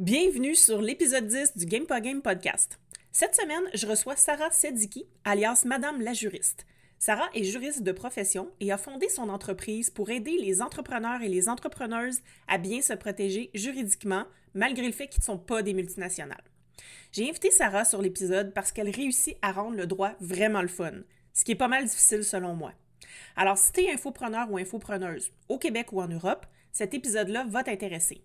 Bienvenue sur l'épisode 10 du Game Game podcast. Cette semaine, je reçois Sarah Sediki, alias Madame la juriste. Sarah est juriste de profession et a fondé son entreprise pour aider les entrepreneurs et les entrepreneuses à bien se protéger juridiquement, malgré le fait qu'ils ne sont pas des multinationales. J'ai invité Sarah sur l'épisode parce qu'elle réussit à rendre le droit vraiment le fun, ce qui est pas mal difficile selon moi. Alors, si tu es infopreneur ou infopreneuse, au Québec ou en Europe, cet épisode-là va t'intéresser.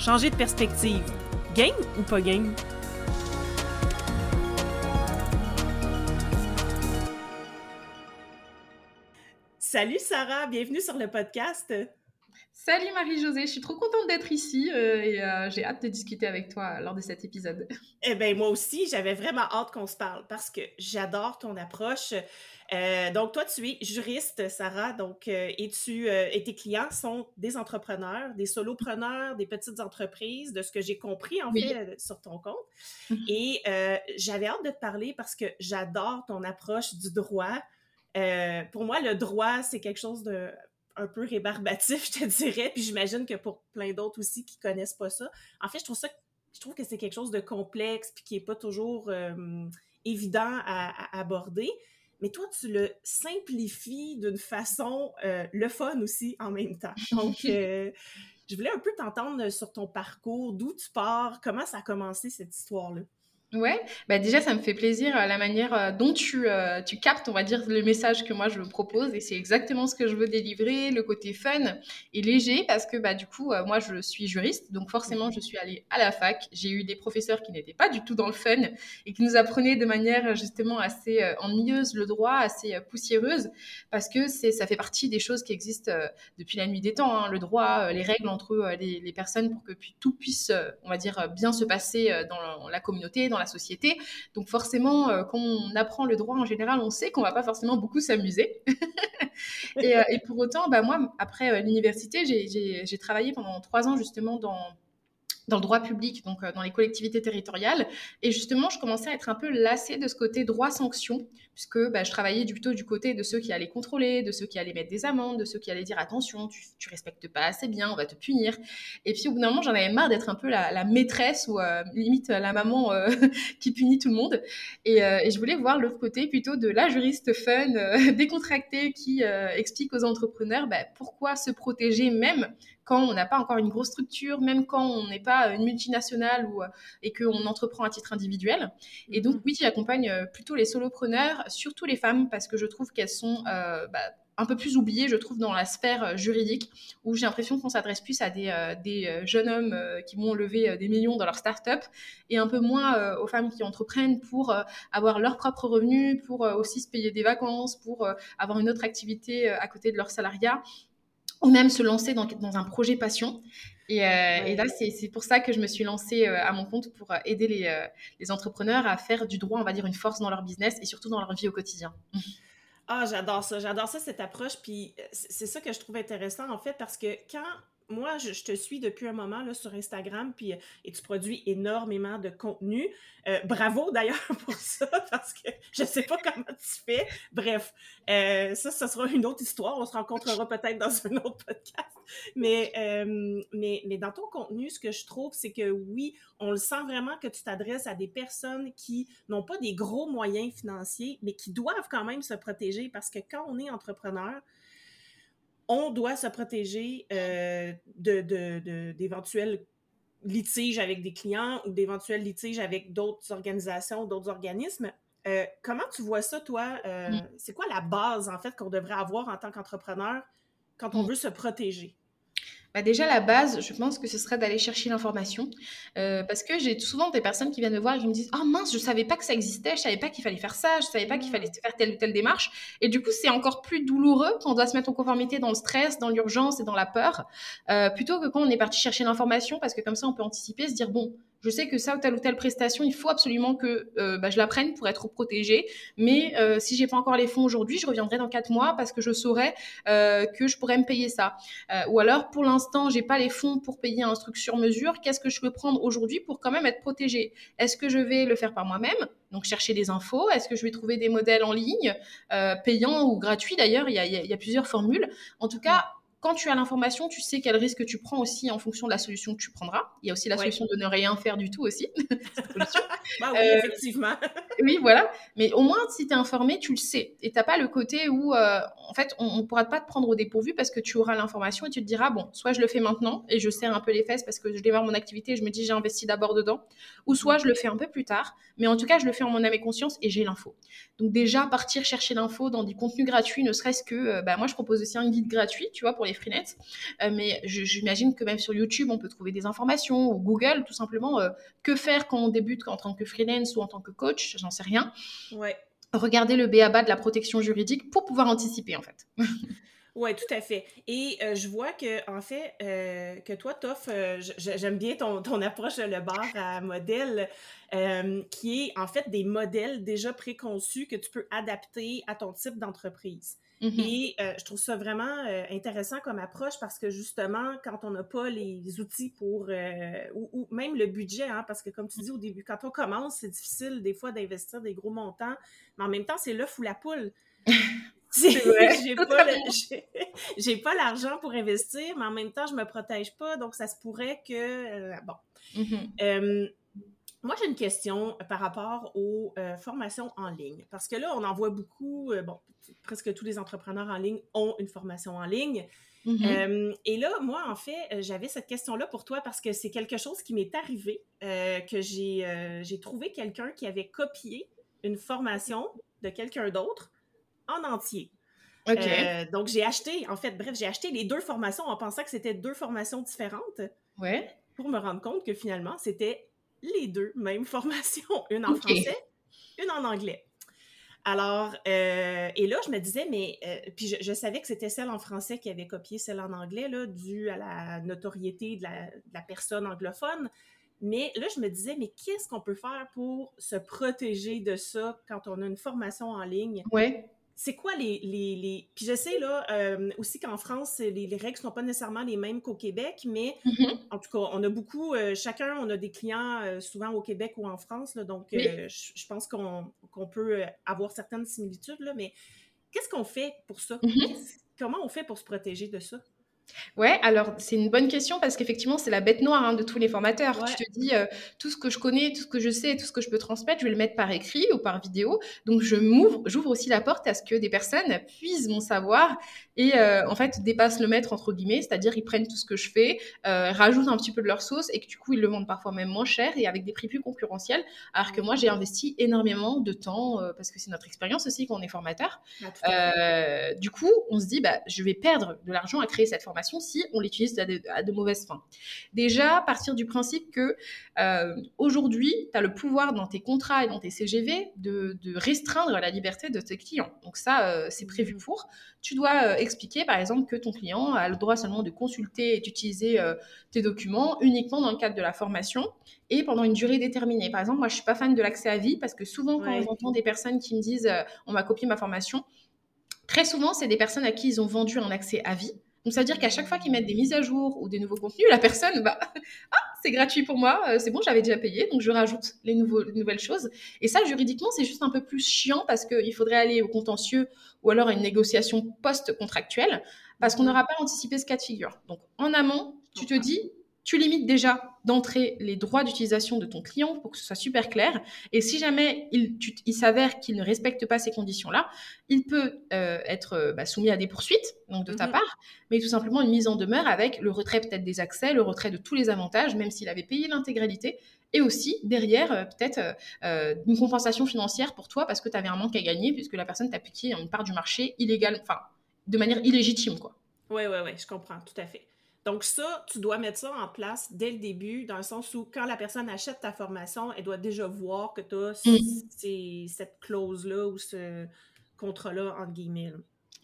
Changer de perspective. Game ou pas game? Salut Sarah, bienvenue sur le podcast. Salut Marie-Josée, je suis trop contente d'être ici euh, et euh, j'ai hâte de discuter avec toi lors de cet épisode. Eh bien, moi aussi, j'avais vraiment hâte qu'on se parle parce que j'adore ton approche. Euh, donc, toi, tu es juriste, Sarah, donc, et, tu, et tes clients sont des entrepreneurs, des solopreneurs, des petites entreprises, de ce que j'ai compris, en fait, sur ton compte. Mhm. Et j'avais hâte de te parler parce que j'adore ton approche du droit. pour moi, le droit, c'est quelque chose de un peu rébarbatif, je te dirais, puis j'imagine que pour plein d'autres aussi qui connaissent pas ça. En fait, je trouve ça, je trouve que c'est quelque chose de complexe puis qui est pas toujours évident à, à aborder mais toi, tu le simplifies d'une façon euh, le fun aussi en même temps. Donc, euh, je voulais un peu t'entendre sur ton parcours, d'où tu pars, comment ça a commencé cette histoire-là? Ouais, bah déjà ça me fait plaisir euh, la manière euh, dont tu, euh, tu captes, on va dire, le message que moi je propose. Et c'est exactement ce que je veux délivrer, le côté fun et léger parce que bah du coup moi je suis juriste. Donc forcément je suis allée à la fac, j'ai eu des professeurs qui n'étaient pas du tout dans le fun et qui nous apprenaient de manière justement assez ennuyeuse le droit, assez poussiéreuse parce que c'est ça fait partie des choses qui existent depuis la nuit des temps, hein, le droit, les règles entre les, les, personnes pour que tout puisse, on va dire, bien se passer dans la communauté, dans la société. Donc forcément, euh, quand on apprend le droit en général, on sait qu'on va pas forcément beaucoup s'amuser. Euh, et, pour autant, bah, moi, après euh, l'université, j'ai travaillé pendant trois ans justement dans dans le droit public, donc dans les collectivités territoriales. Et justement, je commençais à être un peu lassée de ce côté droit-sanction, puisque bah, je travaillais plutôt du côté de ceux qui allaient contrôler, de ceux qui allaient mettre des amendes, de ceux qui allaient dire attention, tu, tu respectes pas assez bien, on va te punir. Et puis au bout d'un moment, j'en avais marre d'être un peu la, maîtresse ou euh, limite la maman euh, qui punit tout le monde. Euh, et, je voulais voir l'autre côté plutôt de la juriste fun, décontractée, qui explique aux entrepreneurs bah, pourquoi se protéger même quand on n'a pas encore une grosse structure, même quand on n'est pas une multinationale ou, et qu'on entreprend à titre individuel. Et donc, mm-hmm. oui, j'accompagne plutôt les solopreneurs surtout les femmes, parce que je trouve qu'elles sont euh, bah, un peu plus oubliées, je trouve, dans la sphère euh, juridique, où j'ai l'impression qu'on s'adresse plus à des, euh, jeunes hommes qui vont lever des millions dans leur start-up, et un peu moins aux femmes qui entreprennent pour avoir leurs propres revenus, pour aussi se payer des vacances, pour avoir une autre activité à côté de leur salariat ou même se lancer dans, dans un projet passion. Et, euh, là, c'est pour ça que je me suis lancée euh, à mon compte pour euh, aider les, les, entrepreneurs à faire du droit, on va dire, une force dans leur business et surtout dans leur vie au quotidien. Ah, j'adore ça, j'adore ça, cette approche. Puis c'est ça que je trouve intéressant, en fait, parce que quand moi, je, te suis depuis un moment là, sur Instagram, puis et tu produis énormément de contenu. Euh, bravo d'ailleurs pour ça, parce que je sais pas comment tu fais. Bref, euh, ça, ce sera une autre histoire. On se rencontrera peut-être dans un autre podcast. Euh, mais, mais dans ton contenu, ce que je trouve, c'est que oui, on le sent vraiment que tu t'adresses à des personnes qui n'ont pas des gros moyens financiers, mais qui doivent quand même se protéger parce que quand on est entrepreneur, on doit se protéger euh, d'éventuels litiges avec des clients ou d'éventuels litiges avec d'autres organisations, d'autres organismes. Euh, comment tu vois ça, toi? Euh, mm. C'est quoi la base, en fait, qu'on devrait avoir en tant qu'entrepreneur quand on mm. veut se protéger? Bah déjà, la base, je pense que ce serait d'aller chercher l'information. Euh, parce que j'ai souvent des personnes qui viennent me voir et qui me disent Oh mince, je savais pas que ça existait, je savais pas qu'il fallait faire ça, je savais pas qu'il fallait faire telle ou telle démarche. Et du coup, c'est encore plus douloureux quand on doit se mettre en conformité dans le stress, dans l'urgence et dans la peur, euh, plutôt que quand on est parti chercher l'information, parce que comme ça, on peut anticiper, se dire Bon, je sais que ça ou telle ou telle prestation, il faut absolument que euh, bah, je la prenne pour être protégée. Mais euh, si j'ai pas encore les fonds aujourd'hui, je reviendrai dans quatre mois parce que je saurais euh, que je pourrais me payer ça. ou alors, pour l'instant, j'ai pas les fonds pour payer un truc sur mesure. Qu'est-ce que je peux prendre aujourd'hui pour quand même être protégée? Est-ce que je vais le faire par moi-même? Donc chercher des infos, est-ce que je vais trouver des modèles en ligne, payants ou gratuits? D'ailleurs, il y a, plusieurs formules. En tout cas, quand tu as l'information, tu sais quel risque tu prends aussi en fonction de la solution que tu prendras. Il y a aussi la solution de ne rien faire du tout aussi. bah oui, euh, effectivement. oui, voilà. Mais au moins, si tu es informé, tu le sais. Et tu n'as pas le côté où, euh, en fait, on ne pourra pas te prendre au dépourvu parce que tu auras l'information et tu te diras, bon, soit je le fais maintenant et je serre un peu les fesses parce que je démarre mon activité et je me dis, j'ai investi d'abord dedans. Ou soit je le fais un peu plus tard. Mais en tout cas, je le fais en mon âme et conscience et j'ai l'info. Donc déjà, partir chercher l'info dans des contenus gratuits, ne serait-ce que, euh, bah, moi, je propose aussi un guide gratuit, tu vois, pour les freelance. Euh, mais j'imagine que même sur YouTube, on peut trouver des informations, ou Google, tout simplement, euh, que faire quand on débute en tant que freelance ou en tant que coach, j'en sais rien. Ouais. Regardez le BABA de la protection juridique pour pouvoir anticiper, en fait. Oui, tout à fait. Et euh, je vois que, en fait, que toi, Toff, j'aime bien ton, ton, approche le bar à modèle, qui est en fait des modèles déjà préconçus que tu peux adapter à ton type d'entreprise. Mm-hmm. Et euh, je trouve ça vraiment euh, intéressant comme approche parce que justement, quand on n'a pas les outils pour, euh, ou, même le budget, hein, parce que comme tu dis au début, quand on commence, c'est difficile des fois d'investir des gros montants, mais en même temps, c'est l'œuf ou la poule. j'ai pas, l'argent pour investir, mais en même temps, je me protège pas, donc ça se pourrait que, bon. Mm-hmm. Moi, j'ai une question par rapport aux formations en ligne. Parce que là, on en voit beaucoup, bon, presque tous les entrepreneurs en ligne ont une formation en ligne. Mm-hmm. et là, moi, en fait, j'avais cette question-là pour toi parce que c'est quelque chose qui m'est arrivé, que j'ai trouvé quelqu'un qui avait copié une formation de quelqu'un d'autre en entier. donc, j'ai acheté, en fait, bref, j'ai acheté les deux formations en pensant que c'était deux formations différentes. Ouais. Pour me rendre compte que finalement, c'était les deux mêmes formations, une en français, une en anglais. Alors, euh, et là, je me disais, mais, euh, puis je, savais que c'était celle en français qui avait copié celle en anglais, là, dû à la notoriété de la, personne anglophone. Mais là, je me disais, mais qu'est-ce qu'on peut faire pour se protéger de ça quand on a une formation en ligne? Ouais c'est quoi les, les, Puis je sais, là, euh, aussi qu'en France, les, les, règles ne sont pas nécessairement les mêmes qu'au Québec, mais mm-hmm. en tout cas, on a beaucoup... Euh, chacun, on a des clients euh, souvent au Québec ou en France, là, donc je, pense qu'on peut avoir certaines similitudes, là, mais qu'est-ce qu'on fait pour ça? Mm-hmm. Comment on fait pour se protéger de ça? Ouais, alors c'est une bonne question parce qu'effectivement, c'est la bête noire hein, de tous les formateurs. Tu te dis, euh, tout ce que je connais, tout ce que je sais, tout ce que je peux transmettre, je vais le mettre par écrit ou par vidéo. Donc, je m'ouvre, j'ouvre aussi la porte à ce que des personnes puisent mon savoir et euh, en fait dépassent le maître, entre guillemets, c'est-à-dire ils prennent tout ce que je fais, euh, rajoutent un petit peu de leur sauce et que du coup, ils le vendent parfois même moins cher et avec des prix plus concurrentiels. Alors que moi, j'ai investi énormément de temps parce que c'est notre expérience aussi qu'on est formateur. Ah, du coup, on se dit, bah, je vais perdre de l'argent à créer cette formation si on l'utilise à, de, mauvaises fins. Déjà, partir du principe que euh, aujourd'hui, tu as le pouvoir dans tes contrats et dans tes CGV de, restreindre la liberté de tes clients. Donc ça, euh, c'est prévu mmh. pour. Tu dois euh, expliquer, par exemple, que ton client a le droit seulement de consulter et d'utiliser tes documents uniquement dans le cadre de la formation et pendant une durée déterminée. Par exemple, moi, je suis pas fan de l'accès à vie parce que souvent, quand j'entends des personnes qui me disent on m'a copié ma formation, très souvent, c'est des personnes à qui ils ont vendu un accès à vie. Donc, ça veut dire qu'à chaque fois qu'ils mettent des mises à jour ou des nouveaux contenus, la personne, bah, ah, c'est gratuit pour moi, euh, c'est bon, j'avais déjà payé, donc je rajoute les, nouveaux, nouvelles choses. Et ça, juridiquement, c'est juste un peu plus chiant parce qu'il faudrait aller au contentieux ou alors à une négociation post-contractuelle parce qu'on n'aura pas anticipé ce cas de figure. Donc, en amont, tu te dis, tu limites déjà d'entrée les droits d'utilisation de ton client pour que ce soit super clair. Et si jamais il, il s'avère qu'il ne respecte pas ces conditions-là, il peut euh, être euh, bah, soumis à des poursuites, donc de ta mhm. part, mais tout simplement une mise en demeure avec le retrait peut-être des accès, le retrait de tous les avantages, même s'il avait payé l'intégralité, et aussi derrière euh, peut-être une compensation financière pour toi parce que tu avais un manque à gagner puisque la personne t'a piqué une part du marché illégale, enfin de manière illégitime, quoi. Oui, oui, oui, je comprends, tout à fait. Donc ça, tu dois mettre ça en place dès le début, dans le sens où quand la personne achète ta formation, elle doit déjà voir que tu as mm. cette clause-là ou ce contrat-là, entre guillemets.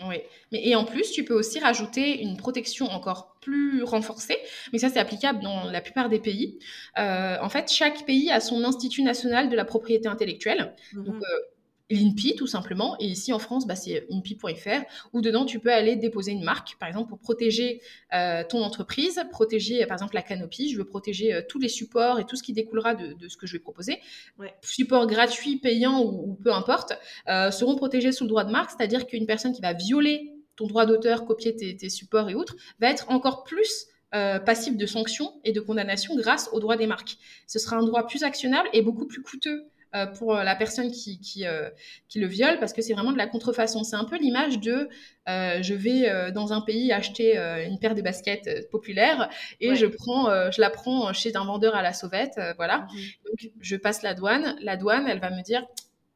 Oui, mais et en plus, tu peux aussi rajouter une protection encore plus renforcée, mais ça c'est applicable dans la plupart des pays. Euh, en fait, chaque pays a son institut national de la propriété intellectuelle. Donc, Mhm. euh, l'INPI tout simplement. Et ici en France, bah, c'est INPI.fr, où dedans tu peux aller déposer une marque, par exemple pour protéger euh, ton entreprise, protéger par exemple la canopie. Je veux protéger euh, tous les supports et tout ce qui découlera de, de ce que je vais proposer. Ouais. Supports gratuits, payants ou, ou peu importe, euh, seront protégés sous le droit de marque, c'est-à-dire qu'une personne qui va violer ton droit d'auteur, copier tes, tes supports et autres, va être encore plus euh, passible de sanctions et de condamnations grâce au droit des marques. Ce sera un droit plus actionnable et beaucoup plus coûteux euh, pour la personne qui, qui, euh, qui, le viole parce que c'est vraiment de la contrefaçon. C'est un peu l'image de euh, je vais euh, dans un pays acheter euh, une paire de baskets populaires et Ouais. je, prends, euh, je la prends chez un vendeur à la sauvette. euh, voilà. Mhm. Donc je passe la douane. La douane, elle va me dire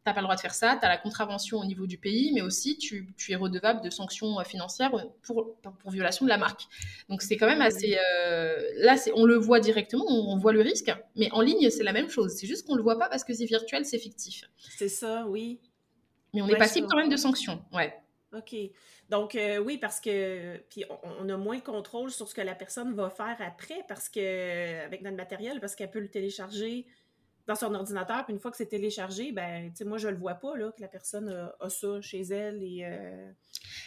t'as pas le droit de faire ça, t'as la contravention au niveau du pays, mais aussi tu, tu es redevable de sanctions euh, financières pour, pour, pour violation de la marque. Donc c'est quand même assez... Euh, là, on le voit directement, on, on voit le risque, mais en ligne, c'est la même chose. C'est juste qu'on le voit pas parce que c'est virtuel, c'est fictif. C'est ça, oui. Mais on Ouais, est passible quand même de sanctions, ouais. OK. Donc, euh, oui, parce que. Puis, on, on a moins de contrôle sur ce que la personne va faire après, parce que. Avec notre matériel, parce qu'elle peut le télécharger dans son ordinateur, puis une fois que c'est téléchargé, ben, moi, je le vois pas, que la personne a, ça chez elle et.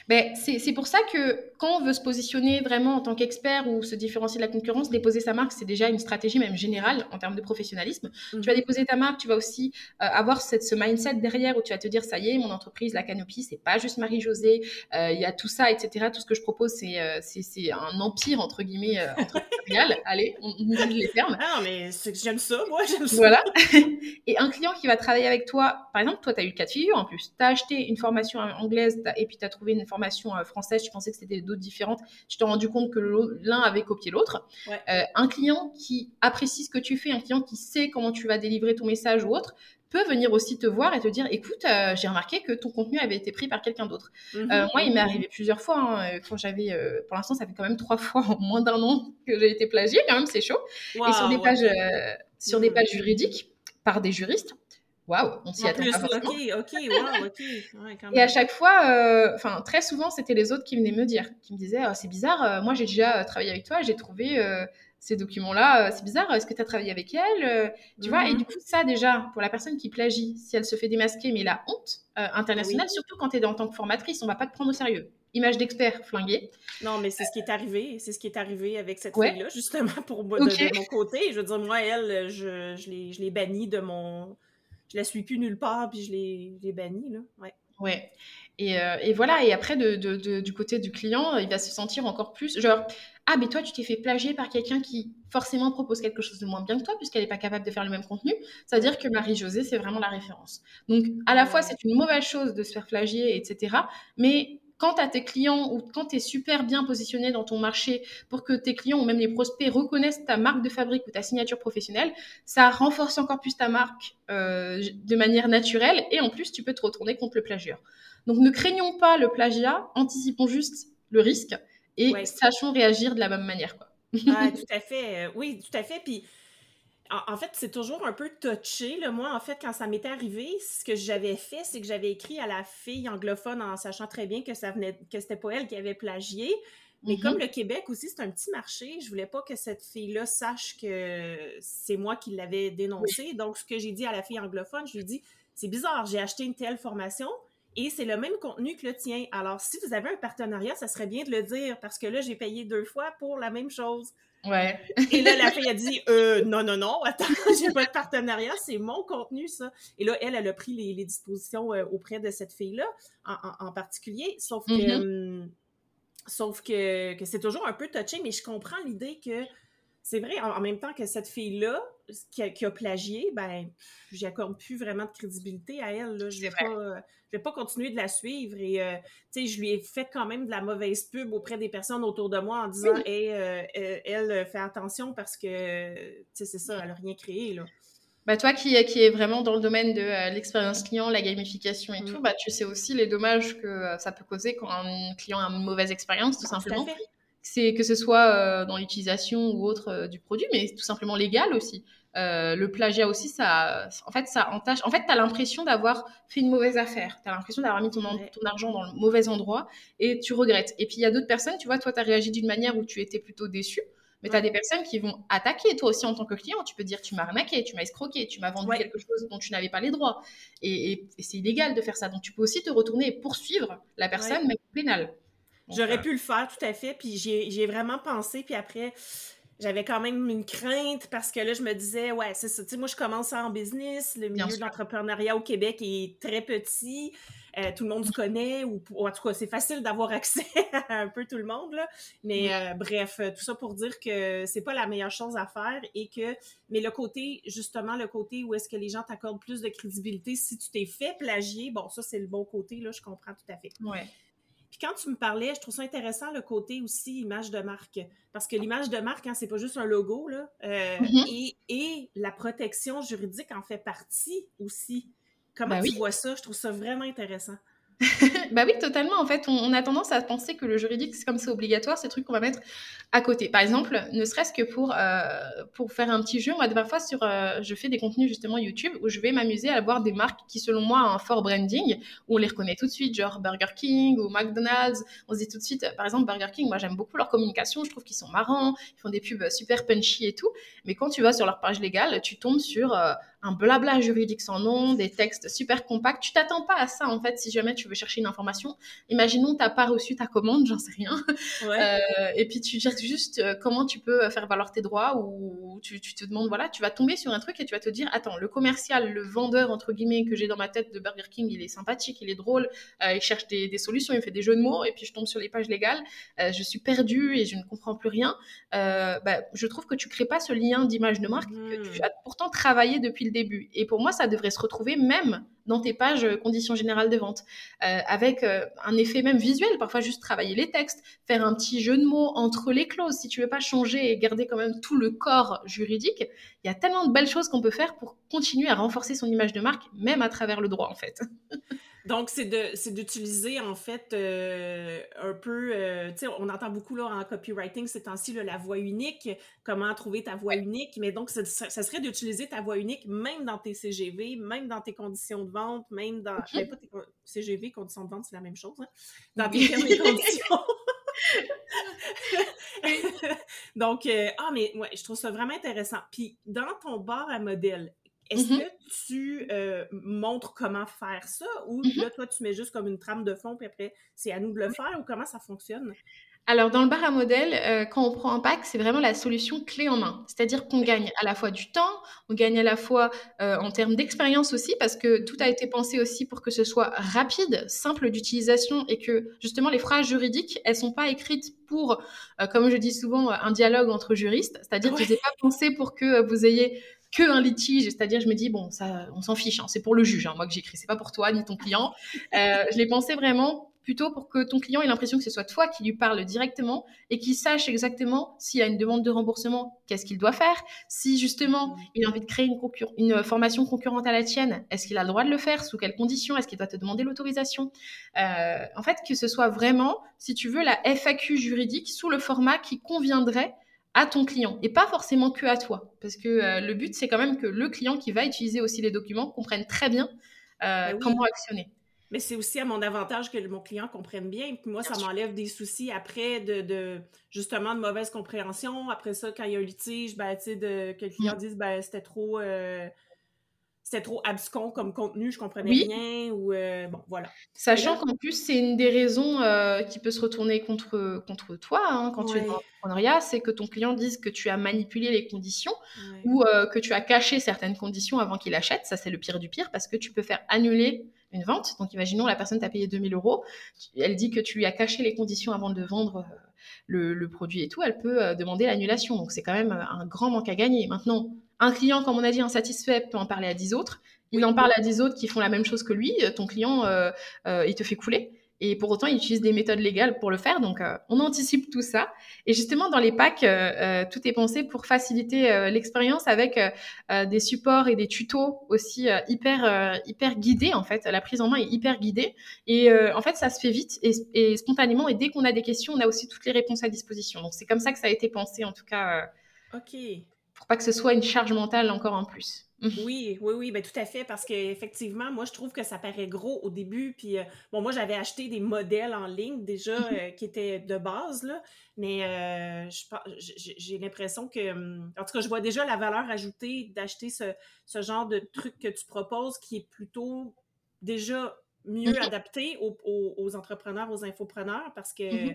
Ben, c'est pour ça que quand on veut se positionner vraiment en tant qu'expert ou se différencier de la concurrence, déposer sa marque, c'est déjà une stratégie même générale en termes de professionnalisme. Tu vas déposer ta marque, tu vas aussi euh, avoir cette, ce mindset derrière où tu vas te dire, ça y est, mon entreprise, la Canopie, c'est pas juste Marie-Josée, euh, il y a tout ça, etc. Tout ce que je propose, c'est euh, c'est- un empire, entre guillemets, euh, entrepreneurial. Allez, on, on utilise les termes. Ah non, mais j'aime ça, moi, j'aime ça. Voilà. et un client qui va travailler avec toi, par exemple, toi, tu as eu le cas de figure en plus. Tu as acheté une formation anglaise et puis tu as trouvé une formation euh, française, tu pensais que c'était d'autres différentes, tu t'es rendu compte que l'un avait copié l'autre. Ouais. Euh, un client qui apprécie ce que tu fais, un client qui sait comment tu vas délivrer ton message ou autre, peut venir aussi te voir et te dire écoute, euh, j'ai remarqué que ton contenu avait été pris par quelqu'un d'autre. Mhm. Euh, moi, il m'est arrivé plusieurs fois, hein, quand j'avais, euh, pour l'instant, ça fait quand même trois fois en moins d'un an que j'ai été plagiée, quand même, c'est chaud Wow, et sur des ouais. pages, sur des pages juridiques par des juristes. Waouh, on s'y En attend plus, pas ok, forcément. ok, wow, ok. Ouais, quand Et à chaque fois, euh, enfin très souvent, c'était les autres qui venaient me dire, qui me disaient, Ah, c'est bizarre, euh, moi j'ai déjà euh, travaillé avec toi, j'ai trouvé euh, ces documents-là, c'est bizarre, est-ce que tu as travaillé avec elle Tu vois, et Mhm. du coup, ça déjà, pour la personne qui plagie, si elle se fait démasquer, mais la honte internationale, surtout quand tu es en tant que formatrice, on va pas te prendre au sérieux. Image d'expert flinguée. Non, mais c'est ce qui est arrivé. C'est ce qui est arrivé avec cette Ouais. fille-là, justement, pour moi, Ok. de, de mon côté. Je veux dire, moi, elle, je, je l'ai bannie de mon... Je la suis plus nulle part, puis je l'ai je l'ai bannie, là. Ouais. Ouais. Et, euh, et voilà, et après, de, de- de- du côté du client, il va se sentir encore plus genre, ah, mais toi, tu t'es fait plagier par quelqu'un qui forcément propose quelque chose de moins bien que toi, puisqu'elle n'est pas capable de faire le même contenu. Ça veut dire que Marie-Josée, c'est vraiment la référence. Donc, à la fois, c'est une mauvaise chose de se faire plagier, etc. Mais quand tu as tes clients ou quand tu es super bien positionné dans ton marché pour que tes clients ou même les prospects reconnaissent ta marque de fabrique ou ta signature professionnelle, ça renforce encore plus ta marque euh, de manière naturelle et en plus, tu peux te retourner contre le plagieur. Donc ne craignons pas le plagiat, anticipons juste le risque et Ouais. sachons réagir de la même manière. Quoi. Ah, tout à fait. Euh, Oui, tout à fait. Puis, en, en fait, c'est toujours un peu touché. Là. Moi, en fait, quand ça m'était arrivé, ce que j'avais fait, c'est que j'avais écrit à la fille anglophone en sachant très bien que ça venait, que c'était pas elle qui avait plagié. Mais Mhm. comme le Québec aussi, c'est un petit marché, je voulais pas que cette fille-là sache que c'est moi qui l'avais dénoncé. Donc, ce que j'ai dit à la fille anglophone, je lui ai dit c'est bizarre, j'ai acheté une telle formation et c'est le même contenu que le tien. Alors, si vous avez un partenariat, ça serait bien de le dire parce que là, j'ai payé deux fois pour la même chose. Ouais. Et là, la fille a dit euh, non, non, non, attends, j'ai pas de partenariat, c'est mon contenu, ça. Et là, elle, elle a pris les, les dispositions euh, auprès de cette fille-là, en, en- en particulier. Sauf que, Mhm. hum, sauf que, que c'est toujours un peu touché, mais je comprends l'idée que c'est vrai, en, en même temps que cette fille-là, qui a, qui a plagié, ben, j'accorde plus vraiment de crédibilité à elle. Là. Je vais pas, euh, je vais pas continuer de la suivre. Et, euh, tu sais, je lui ai fait quand même de la mauvaise pub auprès des personnes autour de moi en disant, Oui. hey, euh, elle, fais attention parce que, tu sais, c'est ça, elle a rien créé, là. Bah toi qui, qui est vraiment dans le domaine de l'expérience client, la gamification et Mm. tout, bah tu sais aussi les dommages que ça peut causer quand un client a une mauvaise expérience, tout à simplement. fait. C'est que ce soit dans l'utilisation ou autre du produit, mais tout simplement légal aussi. Euh, le plagiat aussi, ça, en fait, ça entache. En fait, tu as l'impression d'avoir fait une mauvaise affaire. Tu as l'impression d'avoir mis ton, ton, argent dans le mauvais endroit et tu regrettes. Et puis, il y a d'autres personnes, tu vois, toi, tu as réagi d'une manière où tu étais plutôt déçu. Mais tu as des personnes qui vont attaquer. Toi aussi, en tant que client, tu peux dire tu m'as arnaqué, tu m'as escroqué, tu m'as vendu quelque chose dont tu n'avais pas les droits. Et, c'est illégal de faire ça. Donc, tu peux aussi te retourner et poursuivre la personne, même pénale. J'aurais pu le faire, tout à fait. Puis, j'ai vraiment pensé. Puis après, j'avais quand même une crainte parce que là, je me disais, ouais, c'est ça. Tu sais, moi, je commence en business. Le milieu de l'entrepreneuriat au Québec est très petit. Euh, tout le monde se connaît, ou, en tout cas, c'est facile d'avoir accès à un peu tout le monde. Là. Mais euh, bref, tout ça pour dire que c'est pas la meilleure chose à faire et que. Mais le côté, justement, le côté où est-ce que les gens t'accordent plus de crédibilité si tu t'es fait plagier, bon, ça, c'est le bon côté, là, je comprends tout à fait. Ouais. Quand tu me parlais, je trouve ça intéressant le côté aussi image de marque. Parce que l'image de marque, hein, c'est pas juste un logo, là. Euh, mm-hmm. et, la protection juridique en fait partie aussi. Comment ben tu vois ça? Je trouve ça vraiment intéressant. Bah oui, totalement. En fait, on, a tendance à penser que le juridique, comme c'est obligatoire, c'est truc qu'on va mettre à côté. Par exemple, ne serait-ce que pour, euh, pour faire un petit jeu, moi, parfois, sur, euh, je fais des contenus justement YouTube où je vais m'amuser à avoir des marques qui, selon moi, ont un fort branding, où on les reconnaît tout de suite, genre Burger King ou McDonald's. On se dit tout de suite, par exemple, Burger King, moi, j'aime beaucoup leur communication, je trouve qu'ils sont marrants, ils font des pubs super punchy et tout. Mais quand tu vas sur leur page légale, tu tombes sur euh, un blabla juridique sans nom, des textes super compacts. Tu t'attends pas à ça, en fait, si jamais tu veux chercher une information. Imaginons, tu n'as pas reçu ta commande, j'en sais rien. Euh, et puis, tu cherches juste euh, comment tu peux faire valoir tes droits ou tu, te demandes, voilà, tu vas tomber sur un truc et tu vas te dire, attends, le commercial, le vendeur, entre guillemets, que j'ai dans ma tête de Burger King, il est sympathique, il est drôle, euh, il cherche des, solutions, il fait des jeux de mots, et puis je tombe sur les pages légales, je suis perdue et je ne comprends plus rien. Bah, je trouve que tu crées pas ce lien d'image de marque que tu mmh. as pourtant travaillé depuis le début. Et pour moi, ça devrait se retrouver même dans tes pages euh, conditions générales de vente, euh, avec euh, un effet même visuel, parfois juste travailler les textes, faire un petit jeu de mots entre les clauses, si tu veux pas changer et garder quand même tout le corps juridique, il y a tellement de belles choses qu'on peut faire pour continuer à renforcer son image de marque, même à travers le droit en fait. Donc, c'est d'utiliser, en fait, euh, un peu, euh, tu sais, on entend beaucoup là, en copywriting ces temps-ci la voix unique, comment trouver ta voix unique, mais donc, ça, serait d'utiliser ta voix unique même dans tes CGV, même dans tes conditions de vente, même dans... Ben, pas tes CGV, conditions de vente, c'est la même chose, hein? Dans tes termes et conditions. donc, euh, ah, mais ouais, je trouve ça vraiment intéressant. Puis, dans ton bar à modèle, est-ce mm-hmm. que tu euh, montres comment faire ça ou mm-hmm. là, toi, tu mets juste comme une trame de fond, puis après, c'est à nous de le faire ou comment ça fonctionne? Alors, dans le bar à modèle, euh, quand on prend un pack, c'est vraiment la solution clé en main. C'est-à-dire qu'on gagne à la fois du temps, on gagne à la fois euh, en termes d'expérience aussi, parce que tout a été pensé aussi pour que ce soit rapide, simple d'utilisation et que justement les phrases juridiques, elles sont pas écrites pour, comme je dis souvent, un dialogue entre juristes. C'est-à-dire que je ai pas pensé pour que vous ayez que un litige, c'est-à-dire je me dis bon ça on s'en fiche, hein, c'est pour le juge, hein, moi que j'écris, c'est pas pour toi ni ton client. Euh, je l'ai pensé vraiment plutôt pour que ton client ait l'impression que ce soit toi qui lui parle directement et qu'il sache exactement s'il y a une demande de remboursement, qu'est-ce qu'il doit faire. Si justement il a envie de créer une, une formation concurrente à la tienne, est-ce qu'il a le droit de le faire Sous quelles conditions Est-ce qu'il doit te demander l'autorisation? Euh, En fait, que ce soit vraiment, si tu veux, la FAQ juridique sous le format qui conviendrait à ton client et pas forcément que à toi. Parce que euh, le but, c'est quand même que le client qui va utiliser aussi les documents comprenne très bien euh, ben comment actionner. Mais c'est aussi à mon avantage que mon client comprenne bien. Puis moi, ça m'enlève des soucis après de, justement de mauvaise compréhension. Après ça, quand il y a un litige, ben, de, que le client mm. dise ben, c'était trop. Euh, c'était trop abscon comme contenu, je comprenais rien ou euh, bon voilà. Sachant qu'en plus c'est une des raisons euh, qui peut se retourner contre contre toi hein, quand tu es dans l'entrepreneuriat, c'est que ton client dise que tu as manipulé les conditions ou euh, que tu as caché certaines conditions avant qu'il achète. Ça c'est le pire du pire parce que tu peux faire annuler une vente. Donc imaginons la personne t'a payé 2000 euros, elle dit que tu lui as caché les conditions avant de vendre le, le produit et tout, elle peut demander l'annulation. Donc c'est quand même un grand manque à gagner. Maintenant un client, comme on a dit, insatisfait peut en parler à 10 autres. Il en parle à 10 autres qui font la même chose que lui. Ton client, euh, euh, il te fait couler. Et pour autant, ils utilisent des méthodes légales pour le faire. Donc, euh, on anticipe tout ça. Et justement, dans les packs, euh, tout est pensé pour faciliter l'expérience avec des supports et des tutos aussi hyper, hyper guidés, en fait. La prise en main est hyper guidée. Et en fait, ça se fait vite et, et spontanément. Et dès qu'on a des questions, on a aussi toutes les réponses à disposition. Donc, c'est comme ça que ça a été pensé, en tout cas. OK. Pour pas que ce soit une charge mentale encore en plus. Oui, oui, oui, ben tout à fait, parce qu'effectivement, moi, je trouve que ça paraît gros au début. Puis, euh, bon, moi, j'avais acheté des modèles en ligne déjà mhm. euh, qui étaient de base, là, mais euh, j'ai l'impression que, hum, en tout cas, je vois déjà la valeur ajoutée d'acheter ce, genre de truc que tu proposes qui est plutôt déjà mieux adapté aux, entrepreneurs, aux infopreneurs, parce que.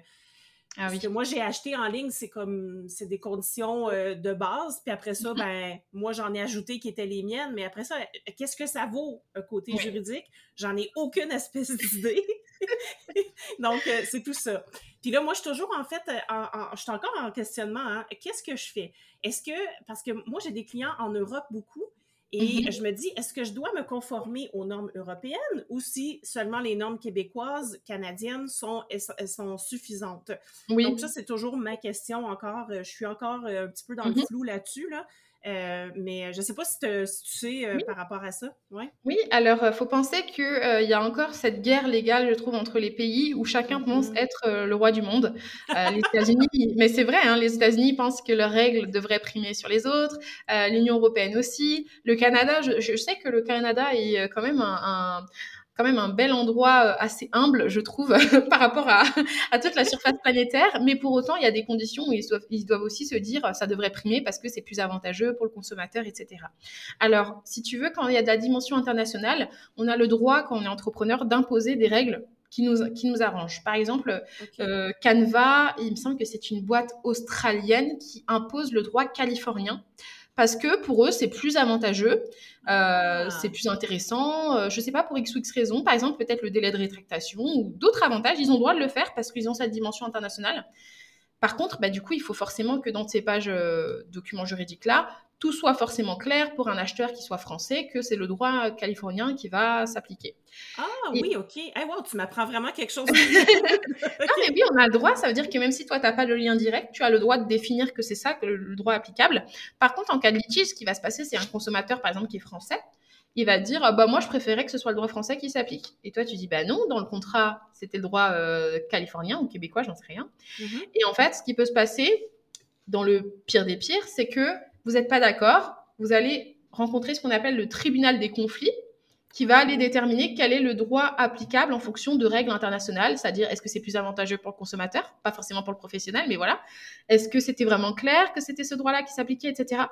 Ah Parce que moi, j'ai acheté en ligne, c'est comme, c'est des conditions euh, de base. Puis après ça, ben, moi, j'en ai ajouté qui étaient les miennes. Mais après ça, qu'est-ce que ça vaut, un côté juridique? J'en ai aucune espèce d'idée. Donc, euh, c'est tout ça. Puis là, moi, je suis toujours, en fait, je suis encore en questionnement. Hein. Qu'est-ce que je fais? Est-ce que, parce que moi, j'ai des clients en Europe beaucoup, et mm-hmm. je me dis, est-ce que je dois me conformer aux normes européennes ou si seulement les normes québécoises, canadiennes sont, sont suffisantes? Oui. Donc ça, c'est toujours ma question encore. Je suis encore euh, un petit peu dans le mm-hmm. flou là-dessus. Là. Euh, mais je ne sais pas si, tu sais euh, par rapport à ça. Ouais. Oui, alors il faut penser qu'il il y a encore cette guerre légale, je trouve, entre les pays où chacun pense mm-hmm. être le roi du monde. les États-Unis, mais c'est vrai, hein, les États-Unis pensent que leurs règles devraient primer sur les autres, l'Union européenne aussi. Le Canada, je, je, sais que le Canada est quand même un quand même un bel endroit euh, assez humble, je trouve, par rapport à, à, toute la surface planétaire. Mais pour autant, il y a des conditions où ils doivent, ils doivent aussi se dire ça devrait primer parce que c'est plus avantageux pour le consommateur, etc. Alors, si tu veux, quand il y a de la dimension internationale, on a le droit, quand on est entrepreneur, d'imposer des règles qui nous, qui nous arrangent. Par exemple, euh, Canva, il me semble que c'est une boîte australienne qui impose le droit californien parce que pour eux, c'est plus avantageux, euh, ah. c'est plus intéressant. Euh, je ne sais pas pour X ou X raison, par exemple, peut-être le délai de rétractation ou d'autres avantages, ils ont le droit de le faire parce qu'ils ont cette dimension internationale. Par contre, bah, du coup, il faut forcément que dans ces pages euh, documents juridiques-là, tout soit forcément clair pour un acheteur qui soit français, que c'est le droit californien qui va s'appliquer. Ah oui, ok. Hey, wow, tu m'apprends vraiment quelque chose. non, mais oui, on a le droit. Ça veut dire que même si toi, tu n'as pas le lien direct, tu as le droit de définir que c'est ça, que le, droit applicable. Par contre, en cas de litige, ce qui va se passer, c'est un consommateur, par exemple, qui est français, il va dire bah moi je préférais que ce soit le droit français qui s'applique. Et toi tu dis bah non, dans le contrat c'était le droit euh, californien ou québécois, j'en sais rien. Mm-hmm. Et en fait, ce qui peut se passer dans le pire des pires, c'est que vous n'êtes pas d'accord, vous allez rencontrer ce qu'on appelle le tribunal des conflits, qui va aller déterminer quel est le droit applicable en fonction de règles internationales, c'est-à-dire est-ce que c'est plus avantageux pour le consommateur, pas forcément pour le professionnel, mais voilà, est-ce que c'était vraiment clair que c'était ce droit-là qui s'appliquait, etc.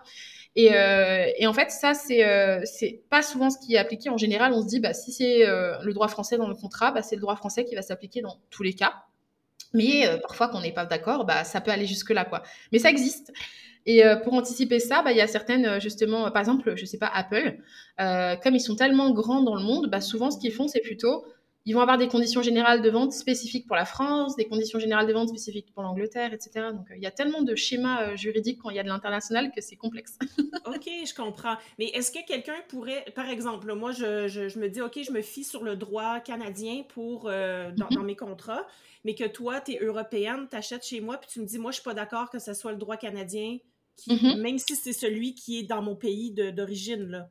Euh, et, en fait, ça, c'est euh, c'est pas souvent ce qui est appliqué. En général, on se dit, bah, si c'est euh, le droit français dans le contrat, bah, c'est le droit français qui va s'appliquer dans tous les cas. Mais parfois, quand on n'est pas d'accord, bah, ça peut aller jusque-là, quoi. Mais ça existe. Et euh, pour anticiper ça, bah, il y a certaines, euh, justement, par exemple, je sais pas, Apple, euh, comme ils sont tellement grands dans le monde, bah, souvent ce qu'ils font, c'est plutôt, ils vont avoir des conditions générales de vente spécifiques pour la France, des conditions générales de vente spécifiques pour l'Angleterre, etc. Donc il y a tellement de schémas juridiques quand il y a de l'international que c'est complexe. ok, je comprends. Mais est-ce que quelqu'un pourrait, par exemple, moi je, je, me dis, ok, je me fie sur le droit canadien pour dans, mm-hmm. dans, mes contrats, mais que toi, tu es européenne, tu achètes chez moi, puis tu me dis, moi je suis pas d'accord que ce soit le droit canadien Mm-hmm. même si c'est celui qui est dans mon pays d'origine. là.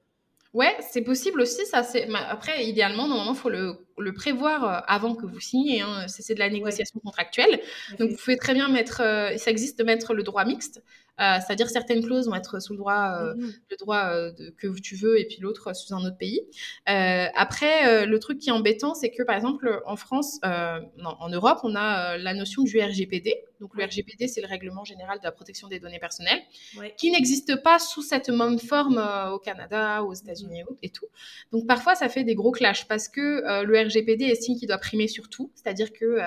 Ouais, c'est possible aussi. Ça, c'est après idéalement normalement il faut le, le, prévoir euh, avant que vous signiez. Hein. C'est de la négociation contractuelle. Donc vous pouvez très bien mettre, euh, ça existe de mettre le droit mixte. Euh, c'est-à-dire certaines clauses vont être sous le droit, euh, mhm. le droit euh, que tu veux et puis l'autre sous un autre pays. après, le truc qui est embêtant, c'est que par exemple en France, non, en Europe, on a la notion du RGPD. Donc le RGPD, c'est le règlement général de la protection des données personnelles, qui n'existe pas sous cette même forme au Canada, aux États-Unis mhm. et tout. Donc parfois, ça fait des gros clashs parce que le RGPD estime qu'il doit primer sur tout, c'est-à-dire que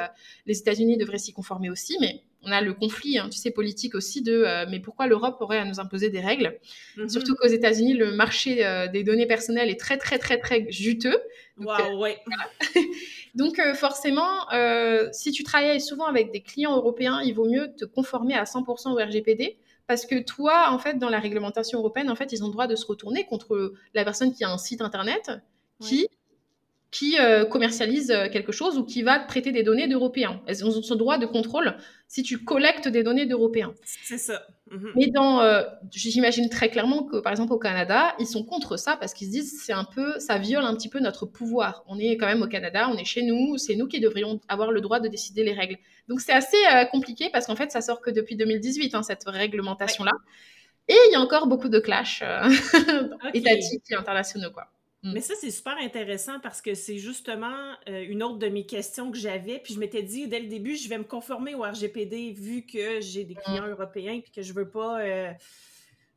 les États-Unis devraient s'y conformer aussi, mais on a le conflit, hein, tu sais, politique aussi de euh, mais pourquoi l'Europe aurait à nous imposer des règles? Mhm. Surtout qu'aux États-Unis, le marché euh, des données personnelles est très, très, très, très juteux. Donc, wow, ouais. Donc forcément, si tu travailles souvent avec des clients européens, il vaut mieux te conformer à 100% au RGPD parce que toi, en fait, dans la réglementation européenne, en fait, ils ont le droit de se retourner contre la personne qui a un site internet qui qui euh, commercialise euh, quelque chose ou qui va traiter des données d'Européens. Elles ont ce droit de contrôle si tu collectes des données d'Européens. C'est ça. Mhm. Mais dans, euh, j'imagine très clairement que par exemple au Canada, ils sont contre ça parce qu'ils se disent c'est un peu, ça viole un petit peu notre pouvoir. On est quand même au Canada, on est chez nous, c'est nous qui devrions avoir le droit de décider les règles. Donc c'est assez compliqué parce qu'en fait ça sort que depuis 2018 hein, cette réglementation là. Et il y a encore beaucoup de clashs étatiques et internationaux quoi. Mm. Mais ça, c'est super intéressant parce que c'est justement euh, une autre de mes questions que j'avais. Puis je m'étais dit dès le début, je vais me conformer au RGPD vu que j'ai des clients mm. européens puis que je veux pas euh,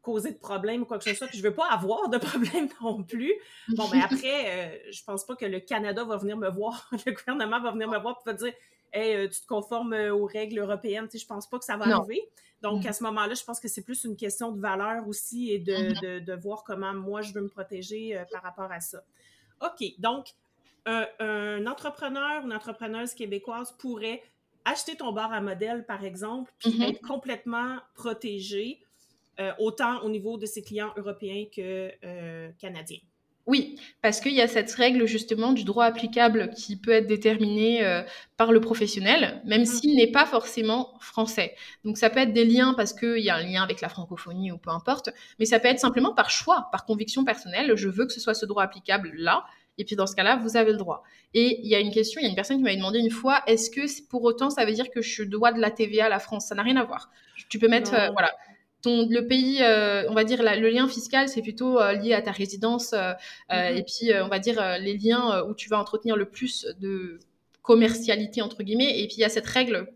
causer de problèmes ou quoi que ce soit. Puis je veux pas avoir de problème non plus. Bon, mais ben après, euh, je pense pas que le Canada va venir me voir, le gouvernement va venir me voir et va dire Hey, tu te conformes aux règles européennes. Tu sais, je pense pas que ça va arriver. Donc, mm. à ce moment-là, je pense que c'est plus une question de valeur aussi et de, mm-hmm. de, voir comment moi, je veux me protéger euh, par rapport à ça. OK, donc, un, entrepreneur ou une entrepreneuse québécoise pourrait acheter ton bar à modèle, par exemple, puis mm-hmm. être complètement protégé, euh, autant au niveau de ses clients européens que euh, canadiens. Oui, parce qu'il y a cette règle justement du droit applicable qui peut être déterminé euh, par le professionnel, même mmh. s'il n'est pas forcément français. Donc ça peut être des liens parce qu'il y a un lien avec la francophonie ou peu importe, mais ça peut être simplement par choix, par conviction personnelle. Je veux que ce soit ce droit applicable là, et puis dans ce cas-là, vous avez le droit. Et il y a une question, il y a une personne qui m'avait demandé une fois, est-ce que pour autant ça veut dire que je dois de la TVA à la France? Ça n'a rien à voir. Tu peux mettre, euh, voilà le pays, euh, on va dire le lien fiscal, c'est plutôt euh, lié à ta résidence euh, mm-hmm. et puis on va dire les liens où tu vas entretenir le plus de commercialité entre guillemets. Et puis il y a cette règle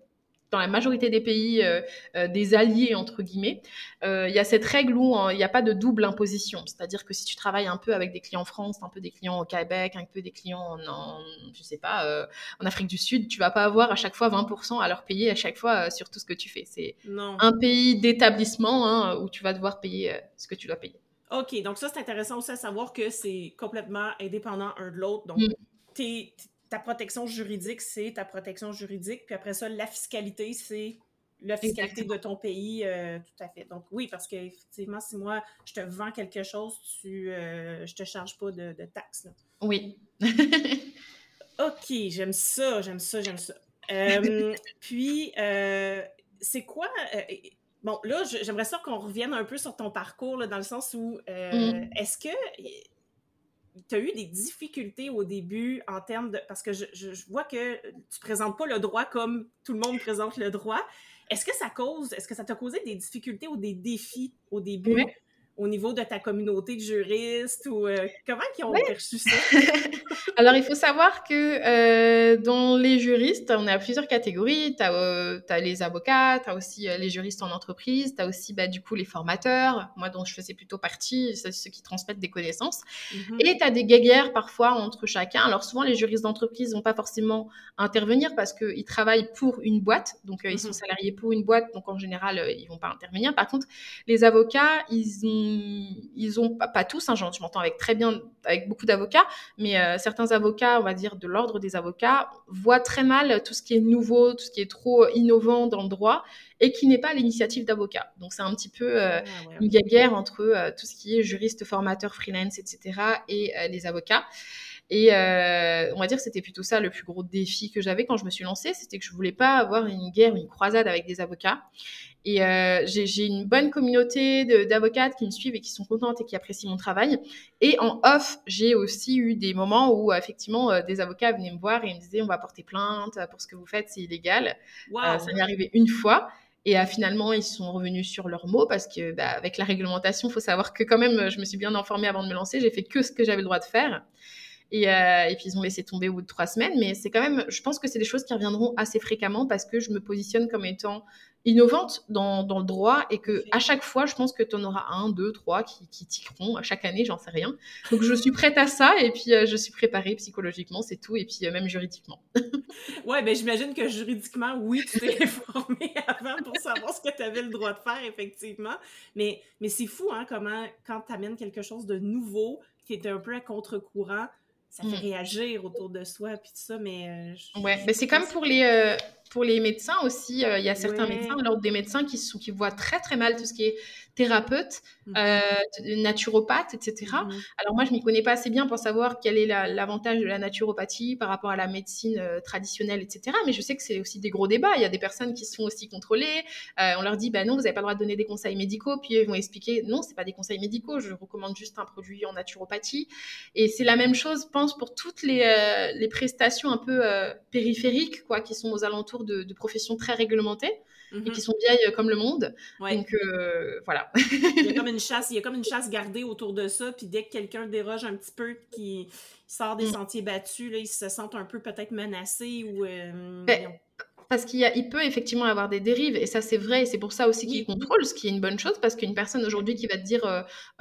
dans la majorité des pays euh, euh, des alliés, entre guillemets, euh, il y a cette règle où il n'y a pas de double imposition. C'est-à-dire que si tu travailles un peu avec des clients en France, un peu des clients au Québec, un peu des clients en, je sais pas, en Afrique du Sud, tu vas pas avoir à chaque fois 20% à leur payer à chaque fois sur tout ce que tu fais. C'est un pays d'établissement hein, où tu vas devoir payer ce que tu dois payer. OK, donc ça, c'est intéressant aussi à savoir que c'est complètement indépendant un de l'autre. Donc, mm. tu es ta protection juridique, c'est ta protection juridique. Puis après ça, la fiscalité, c'est la fiscalité de ton pays, euh, tout à fait. Donc oui, parce qu'effectivement, si moi, je te vends quelque chose, tu, euh, je te charge pas de, taxes. Oui. OK, j'aime ça, j'aime ça, j'aime ça. Euh, puis, c'est quoi... bon, là, j'aimerais ça qu'on revienne un peu sur ton parcours, dans le sens où, mm. est-ce que tu as eu des difficultés au début en termes de. Parce que je, vois que tu présentes pas le droit comme tout le monde présente le droit. Est-ce que ça cause, est-ce que ça t'a causé des difficultés ou des défis au début? Au niveau de ta communauté de juristes ou euh, comment ils ont perçu ça? Alors, il faut savoir que euh, dans les juristes, on a plusieurs catégories. Tu as, euh, les avocats, tu as aussi les juristes en entreprise, tu as aussi bah, du coup les formateurs, moi dont je faisais plutôt partie, c'est ceux qui transmettent des connaissances. Mm-hmm. Et tu as des guéguerres parfois entre chacun. Alors, souvent, les juristes d'entreprise vont pas forcément intervenir parce qu'ils travaillent pour une boîte, donc ils sont mm-hmm. salariés pour une boîte, donc en général, ils vont pas intervenir. Par contre, les avocats, ils ont ils ont pas, tous, hein, je m'entends avec très bien avec beaucoup d'avocats, mais euh, certains avocats, on va dire de l'ordre des avocats, voient très mal tout ce qui est nouveau, tout ce qui est trop innovant dans le droit et qui n'est pas l'initiative d'avocat. Donc c'est un petit peu euh, ah, une guerre entre euh, tout ce qui est juriste, formateur, freelance, etc. et les avocats. Et on va dire que c'était plutôt ça le plus gros défi que j'avais quand je me suis lancée, c'était que je voulais pas avoir une guerre, une croisade avec des avocats. Et euh, j'ai une bonne communauté d'avocates qui me suivent et qui sont contentes et qui apprécient mon travail. Et en off, j'ai aussi eu des moments où effectivement euh, des avocats venaient me voir et me disaient on va porter plainte pour ce que vous faites, c'est illégal. Euh, ça m'est arrivé une fois. Et finalement, ils sont revenus sur leurs mots parce que bah, avec la réglementation, il faut savoir que quand même, je me suis bien informée avant de me lancer. J'ai fait que ce que j'avais le droit de faire. Et, et, puis ils ont laissé tomber au bout de trois semaines. Mais c'est quand même, je pense que c'est des choses qui reviendront assez fréquemment parce que je me positionne comme étant innovante dans, dans, le droit et que à chaque fois, je pense que tu en auras un, deux, trois qui, qui tiqueront. À chaque année, j'en sais rien. Donc, je suis prête à ça et puis euh, je suis préparée psychologiquement, c'est tout, et puis euh, même juridiquement. ouais, ben j'imagine que juridiquement, oui, tu t'es informée avant pour savoir ce que tu avais le droit de faire, effectivement. Mais, mais c'est fou, hein, comment, quand tu amènes quelque chose de nouveau qui est un peu à contre-courant, ça fait mm. réagir autour de soi, puis tout ça, mais... Euh, ouais, mais c'est comme pour les pour les médecins aussi, il y a certains médecins, l'ordre des médecins qui, sont, qui voient très très mal tout ce qui est thérapeute, mmh euh, naturopathe, etc. Mmh Alors moi, je m'y connais pas assez bien pour savoir quel est l'avantage de la naturopathie par rapport à la médecine euh, traditionnelle, etc. Mais je sais que c'est aussi des gros débats. Il y a des personnes qui se font aussi contrôler. Euh, on leur dit, bah non, vous n'avez pas le droit de donner des conseils médicaux. Puis ils vont expliquer, non, c'est pas des conseils médicaux. Je recommande juste un produit en naturopathie. Et c'est la même chose, je pense, pour toutes les, les prestations un peu périphériques, quoi, qui sont aux alentours de, de professions très réglementées et qui mhm. sont vieilles comme le monde. Donc euh, voilà. il y a comme une chasse, il y a comme une chasse gardée autour de ça. Puis dès que quelqu'un déroge un petit peu, qui sort des mm. sentiers battus, là, ils se sentent un peu peut-être menacés ou. Euh, ben, parce qu'il il peut effectivement avoir des dérives, et ça c'est vrai, et c'est pour ça aussi qu'il contrôle, ce qui est une bonne chose, parce qu'une personne aujourd'hui qui va te dire,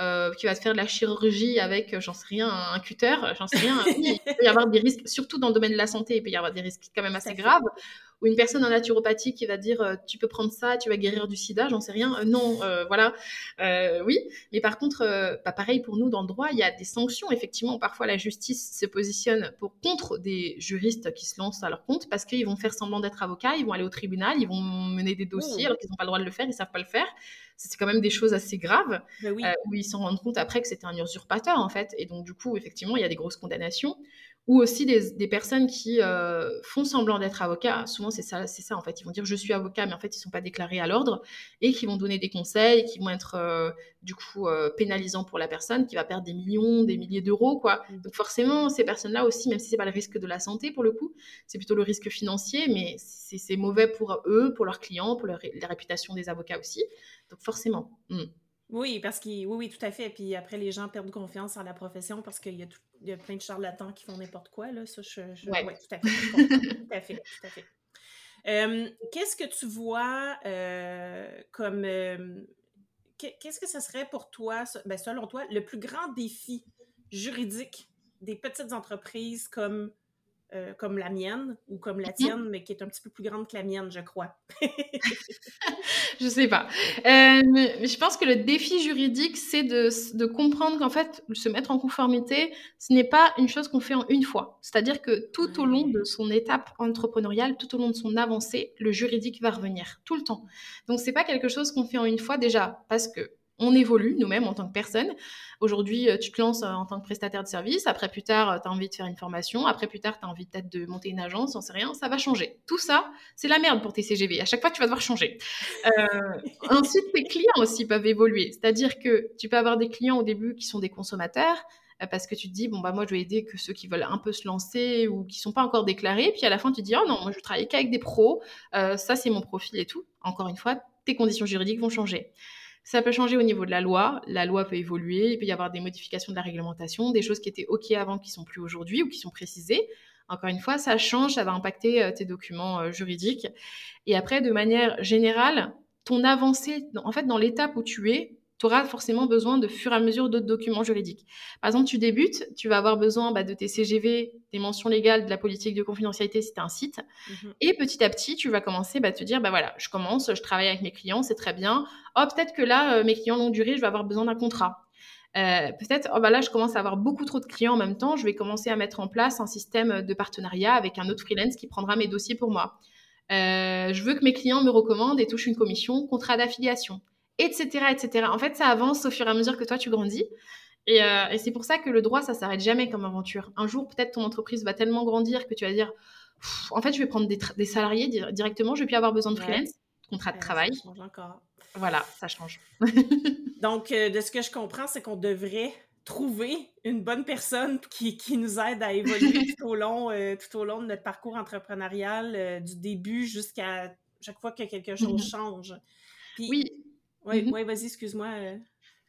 euh, qui va te faire de la chirurgie avec, j'en sais rien, un cutter, j'en sais rien, il peut y avoir des risques, surtout dans le domaine de la santé, il peut y avoir des risques quand même assez graves ou une personne en naturopathie qui va dire euh, tu peux prendre ça, tu vas guérir du sida, j'en sais rien. Euh, non, euh, voilà. oui, mais par contre, pas bah, pareil pour nous dans le droit, il y a des sanctions. Effectivement, parfois la justice se positionne pour contre des juristes qui se lancent à leur compte parce qu'ils vont faire semblant d'être avocats, ils vont aller au tribunal, ils vont mener des dossiers oh. alors qu'ils n'ont pas le droit de le faire, ils savent pas le faire c'est quand même des choses assez graves bah où ils s'en rendent compte après que c'était un usurpateur en fait et donc du coup effectivement il y a des grosses condamnations ou aussi des, personnes qui euh, font semblant d'être avocats. Souvent, c'est ça, c'est ça en fait. Ils vont dire je suis avocat, mais en fait, ils ne sont pas déclarés à l'ordre et qui vont donner des conseils, qui vont être euh, du coup euh, pénalisants pour la personne, qui va perdre des millions, des milliers d'euros, quoi. Mm. Donc forcément, ces personnes-là aussi, même si c'est pas le risque de la santé pour le coup, c'est plutôt le risque financier, mais c'est mauvais pour eux, pour leurs clients, pour la réputation des avocats aussi. Donc forcément. Mm. Oui, parce que oui, oui, tout à fait. Puis après, les gens perdent confiance en la profession parce qu'il y, a plein de charlatans qui font n'importe quoi. Là. Ça, je, tout à fait. tout à fait, tout à fait. qu'est-ce que tu vois euh, comme. qu'est-ce que ce serait pour toi, ben, selon toi, le plus grand défi juridique des petites entreprises comme euh, comme la mienne ou comme la mhm. tienne, mais qui est un petit peu plus grande que la mienne, je crois. je sais pas. Euh, je pense que le défi juridique, c'est de, de, comprendre qu'en fait, se mettre en conformité, ce n'est pas une chose qu'on fait en une fois. C'est-à-dire que tout au long de son étape entrepreneuriale, tout au long de son avancée, le juridique va revenir tout le temps. Donc, c'est pas quelque chose qu'on fait en une fois déjà, parce que on évolue nous-mêmes en tant que personne. Aujourd'hui, euh, tu te lances euh, en tant que prestataire de service. Après, plus tard, euh, tu as envie de faire une formation. Après, plus tard, tu as envie peut-être de monter une agence, on sait rien. Ça va changer. Tout ça, c'est la merde pour tes CGV. À chaque fois, tu vas devoir changer. ensuite, tes clients aussi peuvent évoluer. C'est-à-dire que tu peux avoir des clients au début qui sont des consommateurs parce que tu te dis bon bah moi je vais aider que ceux qui veulent un peu se lancer ou qui sont pas encore déclarés puis à la fin tu te dis oh non moi je travaille qu'avec des pros ça c'est mon profil et tout encore une fois tes conditions juridiques vont changer ça peut changer au niveau de la loi. La loi peut évoluer. Il peut y avoir des modifications de la réglementation, des choses qui étaient OK avant qui sont plus aujourd'hui ou qui sont précisées. Encore une fois, ça change, ça va impacter euh, tes documents euh, juridiques. Et après, de manière générale, ton avancée, en fait, dans l'étape où tu es, tu auras forcément besoin de fur et à mesure d'autres documents juridiques. Par exemple, tu débutes, tu vas avoir besoin bah, de tes CGV, des mentions légales, de la politique de confidentialité si tu as un site. Mhm. Et petit à petit, tu vas commencer à bah, te dire, bah voilà, je commence, je travaille avec mes clients, c'est très bien. Oh, peut-être que là, euh, mes clients longue durée, je vais avoir besoin d'un contrat. Euh, peut-être, oh, bah là, je commence à avoir beaucoup trop de clients en même temps, je vais commencer à mettre en place un système de partenariat avec un autre freelance qui prendra mes dossiers pour moi. Euh, je veux que mes clients me recommandent et touchent une commission, contrat d'affiliation etc., etc. En fait, ça avance au fur et à mesure que toi, tu grandis. Euh, et, c'est pour ça que le droit, ça s'arrête jamais comme aventure. Un jour, peut-être ton entreprise va tellement grandir que tu vas dire, en fait, je vais prendre des, salariés directement, je vais plus avoir besoin de freelance, contrat de travail. Voilà, ça change. Donc, euh, de ce que je comprends, c'est qu'on devrait trouver une bonne personne qui, nous aide à évoluer tout, au long, euh, tout au long de notre parcours entrepreneurial, du début jusqu'à chaque fois que quelque chose mhm. change. oui, oui, mmh vas-y, excuse-moi.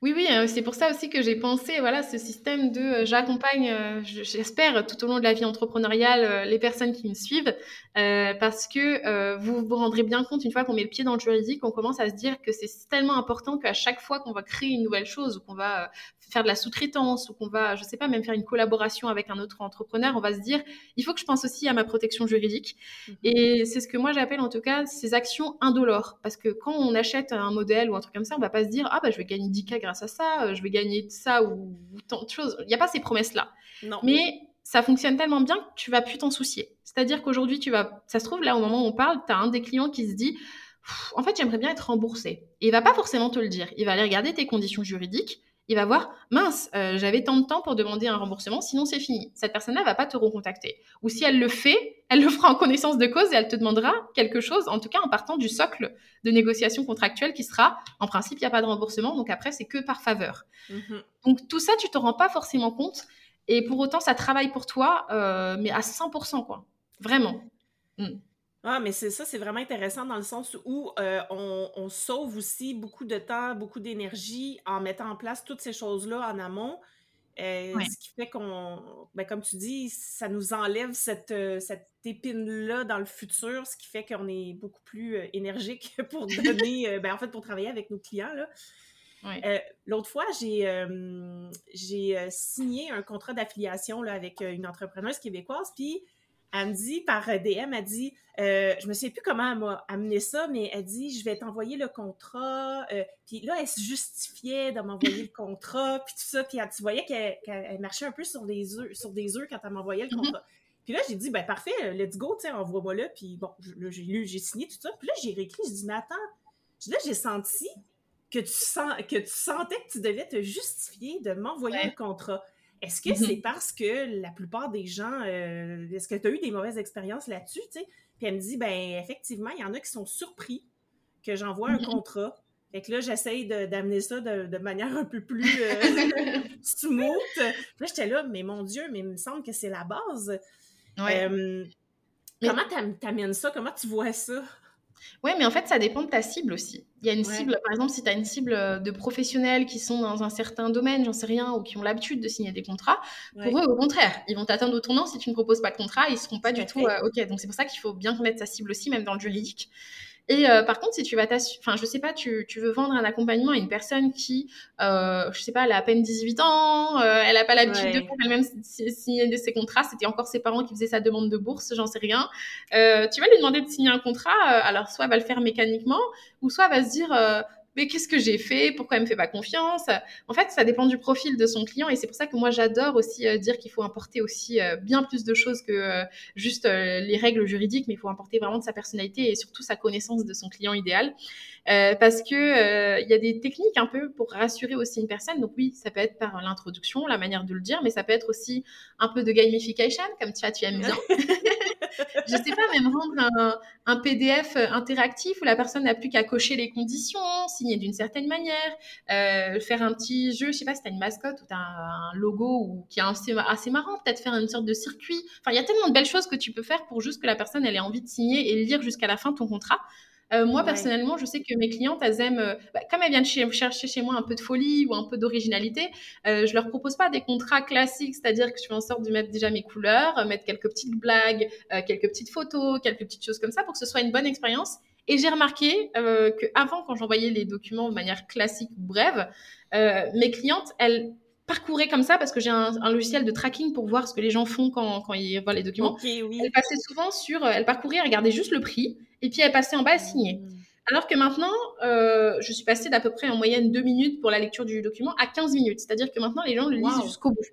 Euh. Oui, oui, euh, c'est pour ça aussi que j'ai pensé, voilà, ce système de euh, j'accompagne, j'espère, tout au long de la vie entrepreneuriale, les personnes qui me suivent, parce que vous vous rendrez bien compte, une fois qu'on met le pied dans le juridique, on commence à se dire que c'est tellement important qu'à chaque fois qu'on va créer une nouvelle chose ou qu'on va faire de la sous-traitance ou qu'on va, je sais pas, même faire une collaboration avec un autre entrepreneur, on va se dire, il faut que je pense aussi à ma protection juridique. Mhm. Et c'est ce que moi j'appelle en tout cas ces actions indolores. Parce que quand on achète un modèle ou un truc comme ça, on va pas se dire, ah bah je vais gagner 10K grâce à ça, euh, je vais gagner ça ou, tant de choses. Il n'y a pas ces promesses-là. Non. Mais ça fonctionne tellement bien que tu vas plus t'en soucier. C'est-à-dire qu'aujourd'hui, tu vas, ça se trouve, là, au moment où on parle, tu as un des clients qui se dit, en fait, j'aimerais bien être remboursé. Et il va pas forcément te le dire. Il va aller regarder tes conditions juridiques. Il va voir, mince, euh, j'avais tant de temps pour demander un remboursement, sinon c'est fini. Cette personne-là va pas te recontacter. Ou si elle le fait, elle le fera en connaissance de cause et elle te demandera quelque chose, en tout cas en partant du socle de négociation contractuelle qui sera, en principe, il n'y a pas de remboursement, donc après, c'est que par faveur. Mm-hmm. Donc tout ça, tu te rends pas forcément compte. Et pour autant, ça travaille pour toi, euh, mais à 100%, quoi. Vraiment. Mm. Ah, mais c'est ça, c'est vraiment intéressant dans le sens où euh, on, sauve aussi beaucoup de temps, beaucoup d'énergie en mettant en place toutes ces choses-là en amont. Euh, ce qui fait qu'on, ben, comme tu dis, ça nous enlève cette, euh, cette épine-là dans le futur, ce qui fait qu'on est beaucoup plus énergique pour donner, ben, en fait, pour travailler avec nos clients. L'autre fois, j'ai signé un contrat d'affiliation avec une entrepreneuse québécoise, puis elle me dit par DM, elle dit, euh, je me souviens plus comment elle m'a amené ça, mais elle dit, je vais t'envoyer le contrat. Euh, puis là, elle se justifiait de m'envoyer le contrat, puis tout ça. Puis tu voyais qu'elle marchait un peu sur des œufs, sur des œufs quand elle m'envoyait le mhm. contrat. Puis là, j'ai dit, ben parfait, let's go, tu sais, envoie-moi là. Puis bon, j'ai lu, j'ai signé tout ça. Puis là, j'ai réécrit, je dis, mais attends, là, j'ai senti que tu, sens, que tu sentais que tu devais te justifier de m'envoyer le contrat. Est-ce que mm-hmm. c'est parce que la plupart des gens, euh, est-ce que tu as eu des mauvaises expériences là-dessus, tu? Puis elle me dit, ben effectivement, il y en a qui sont surpris que j'envoie un mm-hmm. contrat. Fait que là, j'essaye d'amener ça de, manière un peu plus euh, smooth. Puis là, j'étais là, mais mon Dieu, mais il me semble que c'est la base. Ouais. Euh, comment t'amènes ça? Comment tu vois ça? Oui, mais en fait, ça dépend de ta cible aussi. Il y a une cible, par exemple, si tu as une cible euh, de professionnels qui sont dans un certain domaine, j'en sais rien, ou qui ont l'habitude de signer des contrats, pour eux, au contraire, ils vont t'atteindre au tournant si tu ne proposes pas de contrat, ils ne seront pas du tout euh, OK. Donc, c'est pour ça qu'il faut bien connaître sa cible aussi, même dans le juridique. Et euh, par contre, si tu vas enfin, je sais pas, tu, tu, veux vendre un accompagnement à une personne qui, euh, je sais pas, elle a à peine 18 ans, euh, elle a pas l'habitude de faire elle-même signer ses contrats, c'était encore ses parents qui faisaient sa demande de bourse, j'en sais rien. Euh, tu vas lui demander de signer un contrat, euh, alors soit elle va le faire mécaniquement, ou soit elle va se dire, mais qu'est-ce que j'ai fait? Pourquoi elle me fait pas confiance? En fait, ça dépend du profil de son client et c'est pour ça que moi j'adore aussi euh, dire qu'il faut importer aussi euh, bien plus de choses que euh, juste les règles juridiques, mais il faut importer vraiment de sa personnalité et surtout sa connaissance de son client idéal. parce que il y a des techniques un peu pour rassurer aussi une personne. Donc oui, ça peut être par l'introduction, la manière de le dire, mais ça peut être aussi un peu de gamification, comme tu, tu aimes bien. je sais pas, même rendre un, PDF interactif où la personne n'a plus qu'à cocher les conditions, signer d'une certaine manière, euh, faire un petit jeu, je sais pas si tu as une mascotte ou tu as un, logo ou, qui est assez, marrant, peut-être faire une sorte de circuit. Enfin, il y a tellement de belles choses que tu peux faire pour juste que la personne ait envie de signer et lire jusqu'à la fin ton contrat. Euh, moi, personnellement, je sais que mes clientes, elles aiment, euh, bah, comme elles viennent chercher chez moi un peu de folie ou un peu d'originalité, euh, je leur propose pas des contrats classiques, c'est-à-dire que je fais en sorte de mettre déjà mes couleurs, mettre quelques petites blagues, quelques petites photos, quelques petites choses comme ça pour que ce soit une bonne expérience. Et j'ai remarqué que avant, quand j'envoyais les documents de manière classique ou brève, mes clientes, elles parcouraient comme ça parce que j'ai un, logiciel de tracking pour voir ce que les gens font quand, quand ils voient les documents. Elles passaient souvent sur, elles parcouraient, elles regardaient juste le prix et puis elle passait en bas à signer. Mmh. Alors que maintenant, euh, je suis passée d'à peu près en moyenne deux minutes pour la lecture du document à 15 minutes. C'est-à-dire que maintenant, les gens le lisent jusqu'au bout.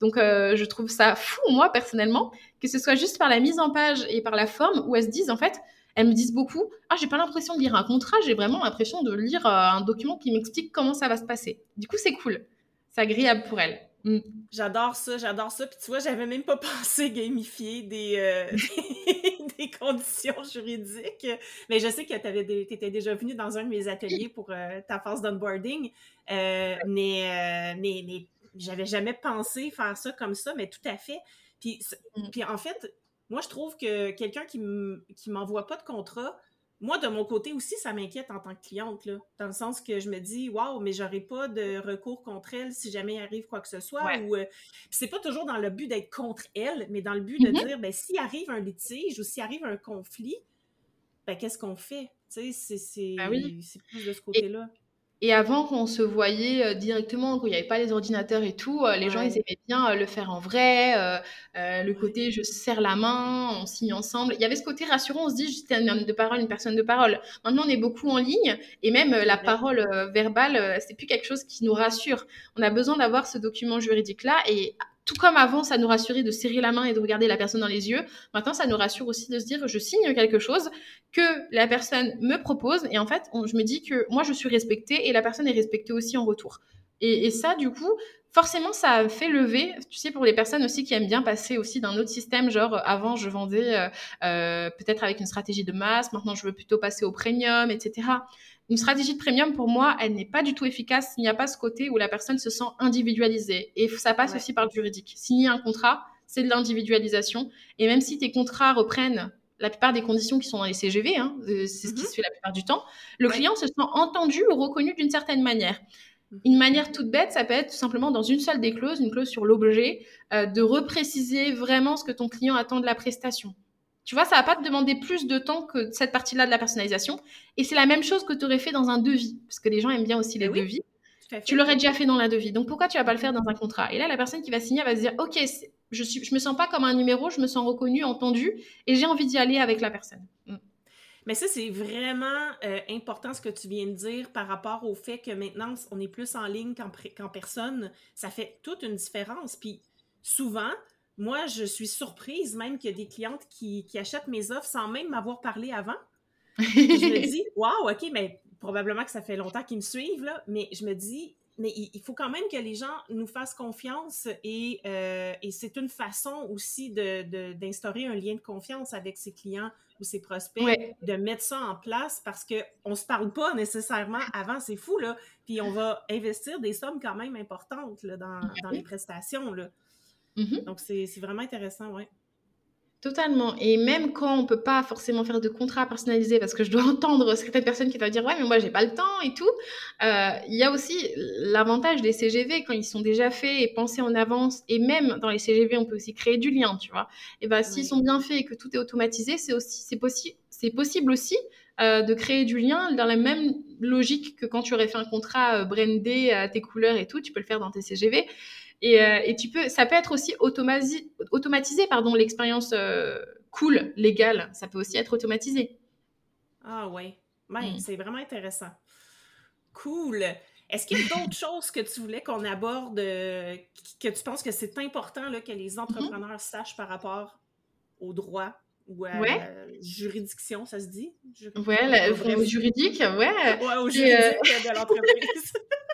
Donc, euh, je trouve ça fou, moi, personnellement, que ce soit juste par la mise en page et par la forme où elles se disent, en fait, elles me disent beaucoup, ah, j'ai pas l'impression de lire un contrat, j'ai vraiment l'impression de lire euh, un document qui m'explique comment ça va se passer. Du coup, c'est cool. C'est agréable pour elles. Mm. J'adore ça, j'adore ça. Puis tu vois, j'avais même pas pensé gamifier des, euh, des conditions juridiques. Mais je sais que tu étais déjà venu dans un de mes ateliers pour euh, ta phase d'onboarding. Euh, mais, mais, mais j'avais jamais pensé faire ça comme ça, mais tout à fait. Puis, mm. puis en fait, moi, je trouve que quelqu'un qui m'envoie pas de contrat, moi, de mon côté aussi, ça m'inquiète en tant que cliente, là, dans le sens que je me dis, waouh, mais j'aurai pas de recours contre elle si jamais il arrive quoi que ce soit. Ou euh, c'est pas toujours dans le but d'être contre elle, mais dans le but de mm-hmm. dire, ben, s'il arrive un litige ou s'il arrive un conflit, ben, qu'est-ce qu'on fait? Tu sais, c'est ben plus de ce côté-là. Et avant, on se voyait euh, directement, quand il n'y avait pas les ordinateurs et tout, euh, les gens, ils aimaient bien euh, le faire en vrai. le côté, je serre la main, on signe ensemble. Il y avait ce côté rassurant, on se dit, j'étais un homme de parole, une personne de parole. Maintenant, on est beaucoup en ligne et même la parole verbale, c'est plus quelque chose qui nous rassure. On a besoin d'avoir ce document juridique-là et tout comme avant, ça nous rassurait de serrer la main et de regarder la personne dans les yeux. Maintenant, ça nous rassure aussi de se dire, je signe quelque chose que la personne me propose. Et en fait, je me dis que moi, je suis respectée et la personne est respectée aussi en retour. Et, ça, du coup, forcément, ça fait lever, tu sais, pour les personnes aussi qui aiment bien passer aussi d'un autre système, genre avant, je vendais euh, euh, peut-être avec une stratégie de masse, maintenant, je veux plutôt passer au premium, etc. Une stratégie de premium, pour moi, elle n'est pas du tout efficace s'il n'y a pas ce côté où la personne se sent individualisée. Et ça passe aussi par le juridique. Signer un contrat, c'est de l'individualisation. Et même si tes contrats reprennent la plupart des conditions qui sont dans les CGV, hein, euh, c'est ce qui mhm. se fait la plupart du temps, le client se sent entendu ou reconnu d'une certaine manière. Mhm. Une manière toute bête, ça peut être tout simplement dans une seule des clauses, une clause sur l'objet, euh, de repréciser vraiment ce que ton client attend de la prestation. Tu vois, ça va pas te demander plus de temps que cette partie-là de la personnalisation. Et c'est la même chose que tu aurais fait dans un devis, parce que les gens aiment bien aussi les eh devis. Tu l'aurais déjà fait dans la devis. Donc pourquoi tu vas pas le faire dans un contrat? Et là, la personne qui va signer va se dire, ok, je suis, je me sens pas comme un numéro, je me sens reconnu, entendu, et j'ai envie d'y aller avec la personne. Mm. Mais ça, c'est vraiment euh, important ce que tu viens de dire par rapport au fait que maintenant, on est plus en ligne qu'en personne. Ça fait toute une différence. Puis souvent, moi, je suis surprise même qu'il y a des clientes qui, achètent mes offres sans même m'avoir parlé avant. je me dis, waouh, OK, mais probablement que ça fait longtemps qu'ils me suivent, là, mais je me dis, mais il, faut quand même que les gens nous fassent confiance et, euh, c'est une façon aussi d'instaurer un lien de confiance avec ses clients ou ses prospects, de mettre ça en place parce qu'on ne se parle pas nécessairement avant, c'est fou, là. Puis on va investir des sommes quand même importantes là, dans, dans les prestations. Là. Mm-hmm. Donc, c'est vraiment intéressant, ouais. Totalement. Et même quand on peut pas forcément faire de contrat personnalisé, parce que je dois entendre certaines personnes qui vont dire ouais mais moi j'ai pas le temps et tout. Euh, il y a aussi l'avantage des CGV quand ils sont déjà faits et pensés en avance. Et même dans les CGV, on peut aussi créer du lien, tu vois. Et ben s'ils sont bien faits et que tout est automatisé, c'est aussi c'est possible c'est possible aussi euh, de créer du lien dans la même logique que quand tu aurais fait un contrat euh, brandé à tes couleurs et tout. Tu peux le faire dans tes CGV. Euh, et, tu peux, ça peut être aussi automatisé, automatisé pardon, l'expérience euh, cool, légale. Ça peut aussi être automatisé. Ah ouais, mm. c'est vraiment intéressant. Cool. Est-ce qu'il y a d'autres choses que tu voulais qu'on aborde, euh, que tu penses que c'est important là, que les mm-hmm. entrepreneurs sachent par rapport au droit ou à la juridiction, ça se dit? ouais, au juridique, ouais. Ouais, au juridique de l'entreprise.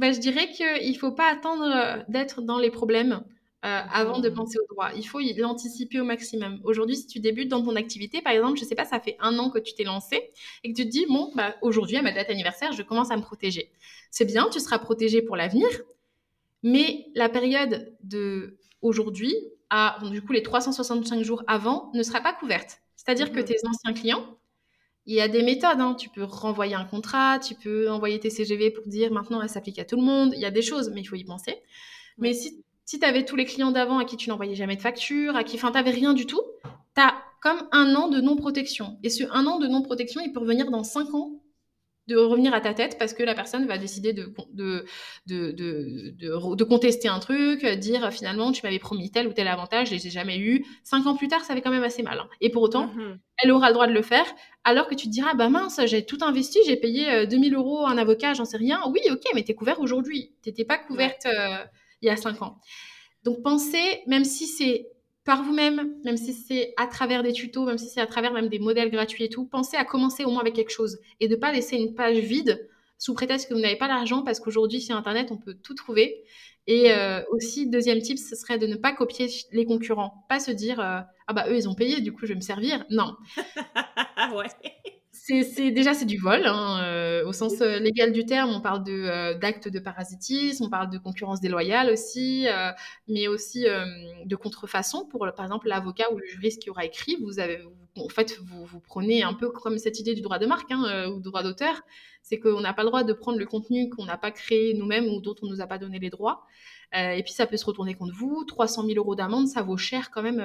Bah, je dirais qu'il ne faut pas attendre euh, d'être dans les problèmes euh, avant de mmh. penser au droit. Il faut l'anticiper au maximum. Aujourd'hui, si tu débutes dans ton activité, par exemple, je ne sais pas, ça fait un an que tu t'es lancé et que tu te dis, bon, bah, aujourd'hui, à ma date anniversaire, je commence à me protéger. C'est bien, tu seras protégé pour l'avenir, mais la période de aujourd'hui, à, du coup, les 365 jours avant, ne sera pas couverte. C'est-à-dire que mmh. tes anciens clients, il y a des méthodes. Hein. Tu peux renvoyer un contrat, tu peux envoyer tes CGV pour dire maintenant elle s'applique à tout le monde. Il y a des choses, mais il faut y penser. Mais si, si tu avais tous les clients d'avant à qui tu n'envoyais jamais de facture, à qui, enfin, tu n'avais rien du tout, tu as comme un an de non-protection. Et ce un an de non-protection, il peut revenir dans cinq ans de revenir à ta tête parce que la personne va décider de, de, de, de, contester un truc, dire finalement tu m'avais promis tel ou tel avantage, je ai jamais eu. Cinq ans plus tard, ça fait quand même assez mal. Hein. Et pour autant, mm-hmm. elle aura le droit de le faire, alors que tu te diras, bah mince, j'ai tout investi, j'ai payé 2000 euh, euros un avocat, j'en sais rien. Oui, ok, mais tu es couvert aujourd'hui. Tu n'étais pas couverte euh, il y a cinq ans. Donc pensez, même si c'est par vous-même, même si c'est à travers des tutos, même si c'est à travers même des modèles gratuits et tout, pensez à commencer au moins avec quelque chose et de pas laisser une page vide sous prétexte que vous n'avez pas l'argent parce qu'aujourd'hui sur Internet, on peut tout trouver. Et euh, aussi, deuxième tip, ce serait de ne pas copier les concurrents. Pas se dire, euh, ah bah eux, ils ont payé, du coup, je vais me servir. Non. ouais c'est déjà c'est du vol hein, euh, au sens euh, légal du terme. On parle de euh, d'actes de parasitisme, on parle de concurrence déloyale aussi, mais aussi de contrefaçon pour par exemple l'avocat ou le juriste qui aura écrit. Vous avez en fait vous, vous, prenez un peu comme cette idée du droit de marque hein, ou droit d'auteur, c'est qu'on n'a pas le droit de prendre le contenu qu'on n'a pas créé nous-mêmes ou dont on nous a pas donné les droits. et puis ça peut se retourner contre vous. 300 000 euros d'amende, ça vaut cher quand même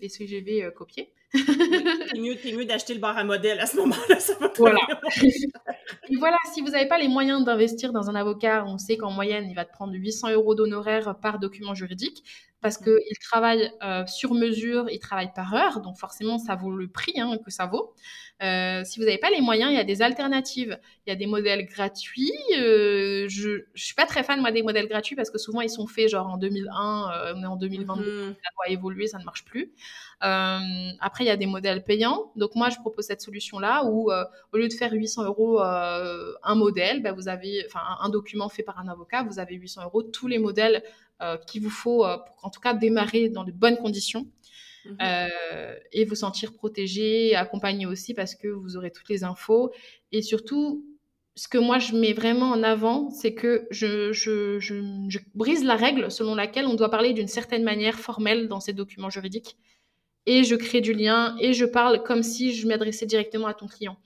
les CGV copiés c'est mieux, mieux d'acheter le bar à modèle à ce moment-là. voilà. voilà, si vous n'avez pas les moyens d'investir dans un avocat, on sait qu'en moyenne, il va te prendre 800 euros d'honoraires par document juridique. parce mmh. qu'ils travaillent euh, sur mesure, ils travaillent par heure, donc forcément ça vaut le prix hein, que ça vaut. Euh, si vous n'avez pas les moyens, il y a des alternatives. Il y a des modèles gratuits. Euh, je ne suis pas très fan moi des modèles gratuits parce que souvent ils sont faits genre en 2001, on est en 2022, mmh. ça doit évoluer, ça ne marche plus. après il y a des modèles payants. Donc moi je propose cette solution là où au lieu de faire 800 euros un modèle, ben, vous avez enfin un, document fait par un avocat, vous avez 800 euros tous les modèles euh, qu'il vous faut euh, pour en tout cas démarrer dans de bonnes conditions. Mhm. Euh, et vous sentir protégé, accompagné aussi parce que vous aurez toutes les infos. Et surtout, ce que moi je mets vraiment en avant, c'est que je, je, je, brise la règle selon laquelle on doit parler d'une certaine manière formelle dans ces documents juridiques. Et je crée du lien et je parle comme si je m'adressais directement à ton client.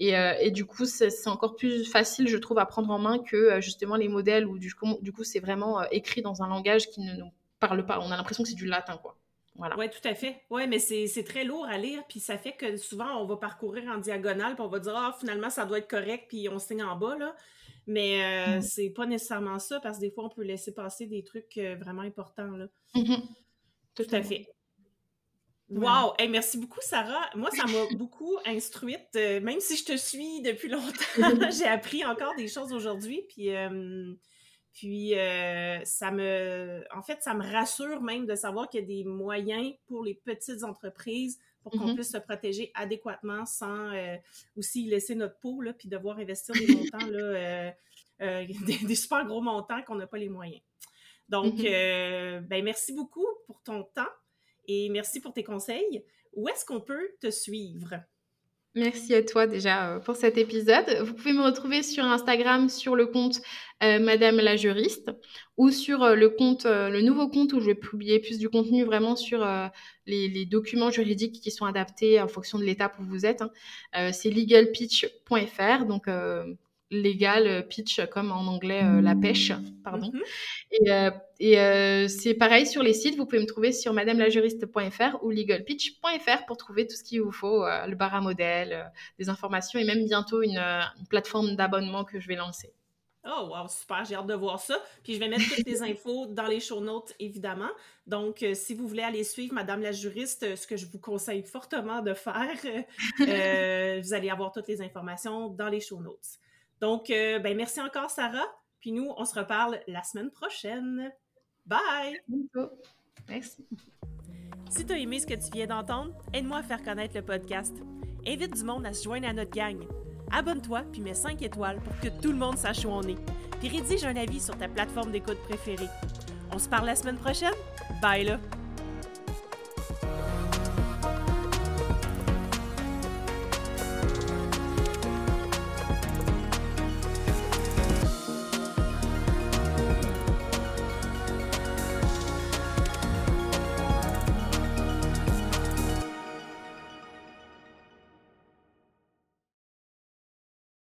Euh, et, du coup, c'est encore plus facile, je trouve, à prendre en main que euh, justement les modèles où du coup, c'est vraiment écrit dans un langage qui ne nous parle pas. On a l'impression que c'est du latin, quoi. Voilà. Oui, tout à fait. Oui, mais c'est très lourd à lire, puis ça fait que souvent, on va parcourir en diagonale, puis on va dire, ah, finalement, ça doit être correct, puis on signe en bas, là. Mais mm. c'est pas nécessairement ça, parce que des fois, on peut laisser passer des trucs vraiment importants, là. Mm-hmm. Tout à fait. Wow! merci beaucoup, Sarah. Moi, ça m'a beaucoup instruite. Euh, même si je te suis depuis longtemps, j'ai appris encore des choses aujourd'hui. Puis, euh, puis euh, ça me. En fait, ça me rassure même de savoir qu'il y a des moyens pour les petites entreprises pour qu'on mm-hmm. puisse se protéger adéquatement sans aussi laisser notre peau, là, puis devoir investir des montants, là, des, super gros montants qu'on n'a pas les moyens. Donc, mm-hmm. ben, merci beaucoup pour ton temps et merci pour tes conseils. Où est-ce qu'on peut te suivre? Merci à toi déjà euh, pour cet épisode. Vous pouvez me retrouver sur Instagram sur le compte euh, Madame la juriste ou sur euh, le compte, le nouveau compte où je vais publier plus du contenu vraiment sur les, documents juridiques qui sont adaptés en fonction de l'étape où vous êtes. Hein. c'est legalpitch.fr, donc legal euh, pitch comme en anglais euh, la pêche, pardon. Mm-hmm. Et, euh, c'est pareil sur les sites, vous pouvez me trouver sur madamelajuriste.fr ou legalpitch.fr pour trouver tout ce qu'il vous faut, le bar à modèle, des informations et même bientôt une, plateforme d'abonnement que je vais lancer. Oh, wow, super, j'ai hâte de voir ça. Puis je vais mettre toutes les infos dans les show notes, évidemment. Donc, si vous voulez aller suivre Madame la juriste, ce que je vous conseille fortement de faire, vous allez avoir toutes les informations dans les show notes. Donc, euh, ben, merci encore, Sarah. Puis nous, on se reparle la semaine prochaine. Bye! Merci. Si tu as aimé ce que tu viens d'entendre, aide-moi à faire connaître le podcast. Invite du monde à se joindre à notre gang. Abonne-toi puis mets 5 étoiles pour que tout le monde sache où on est. Puis rédige un avis sur ta plateforme d'écoute préférée. On se parle la semaine prochaine? Bye là!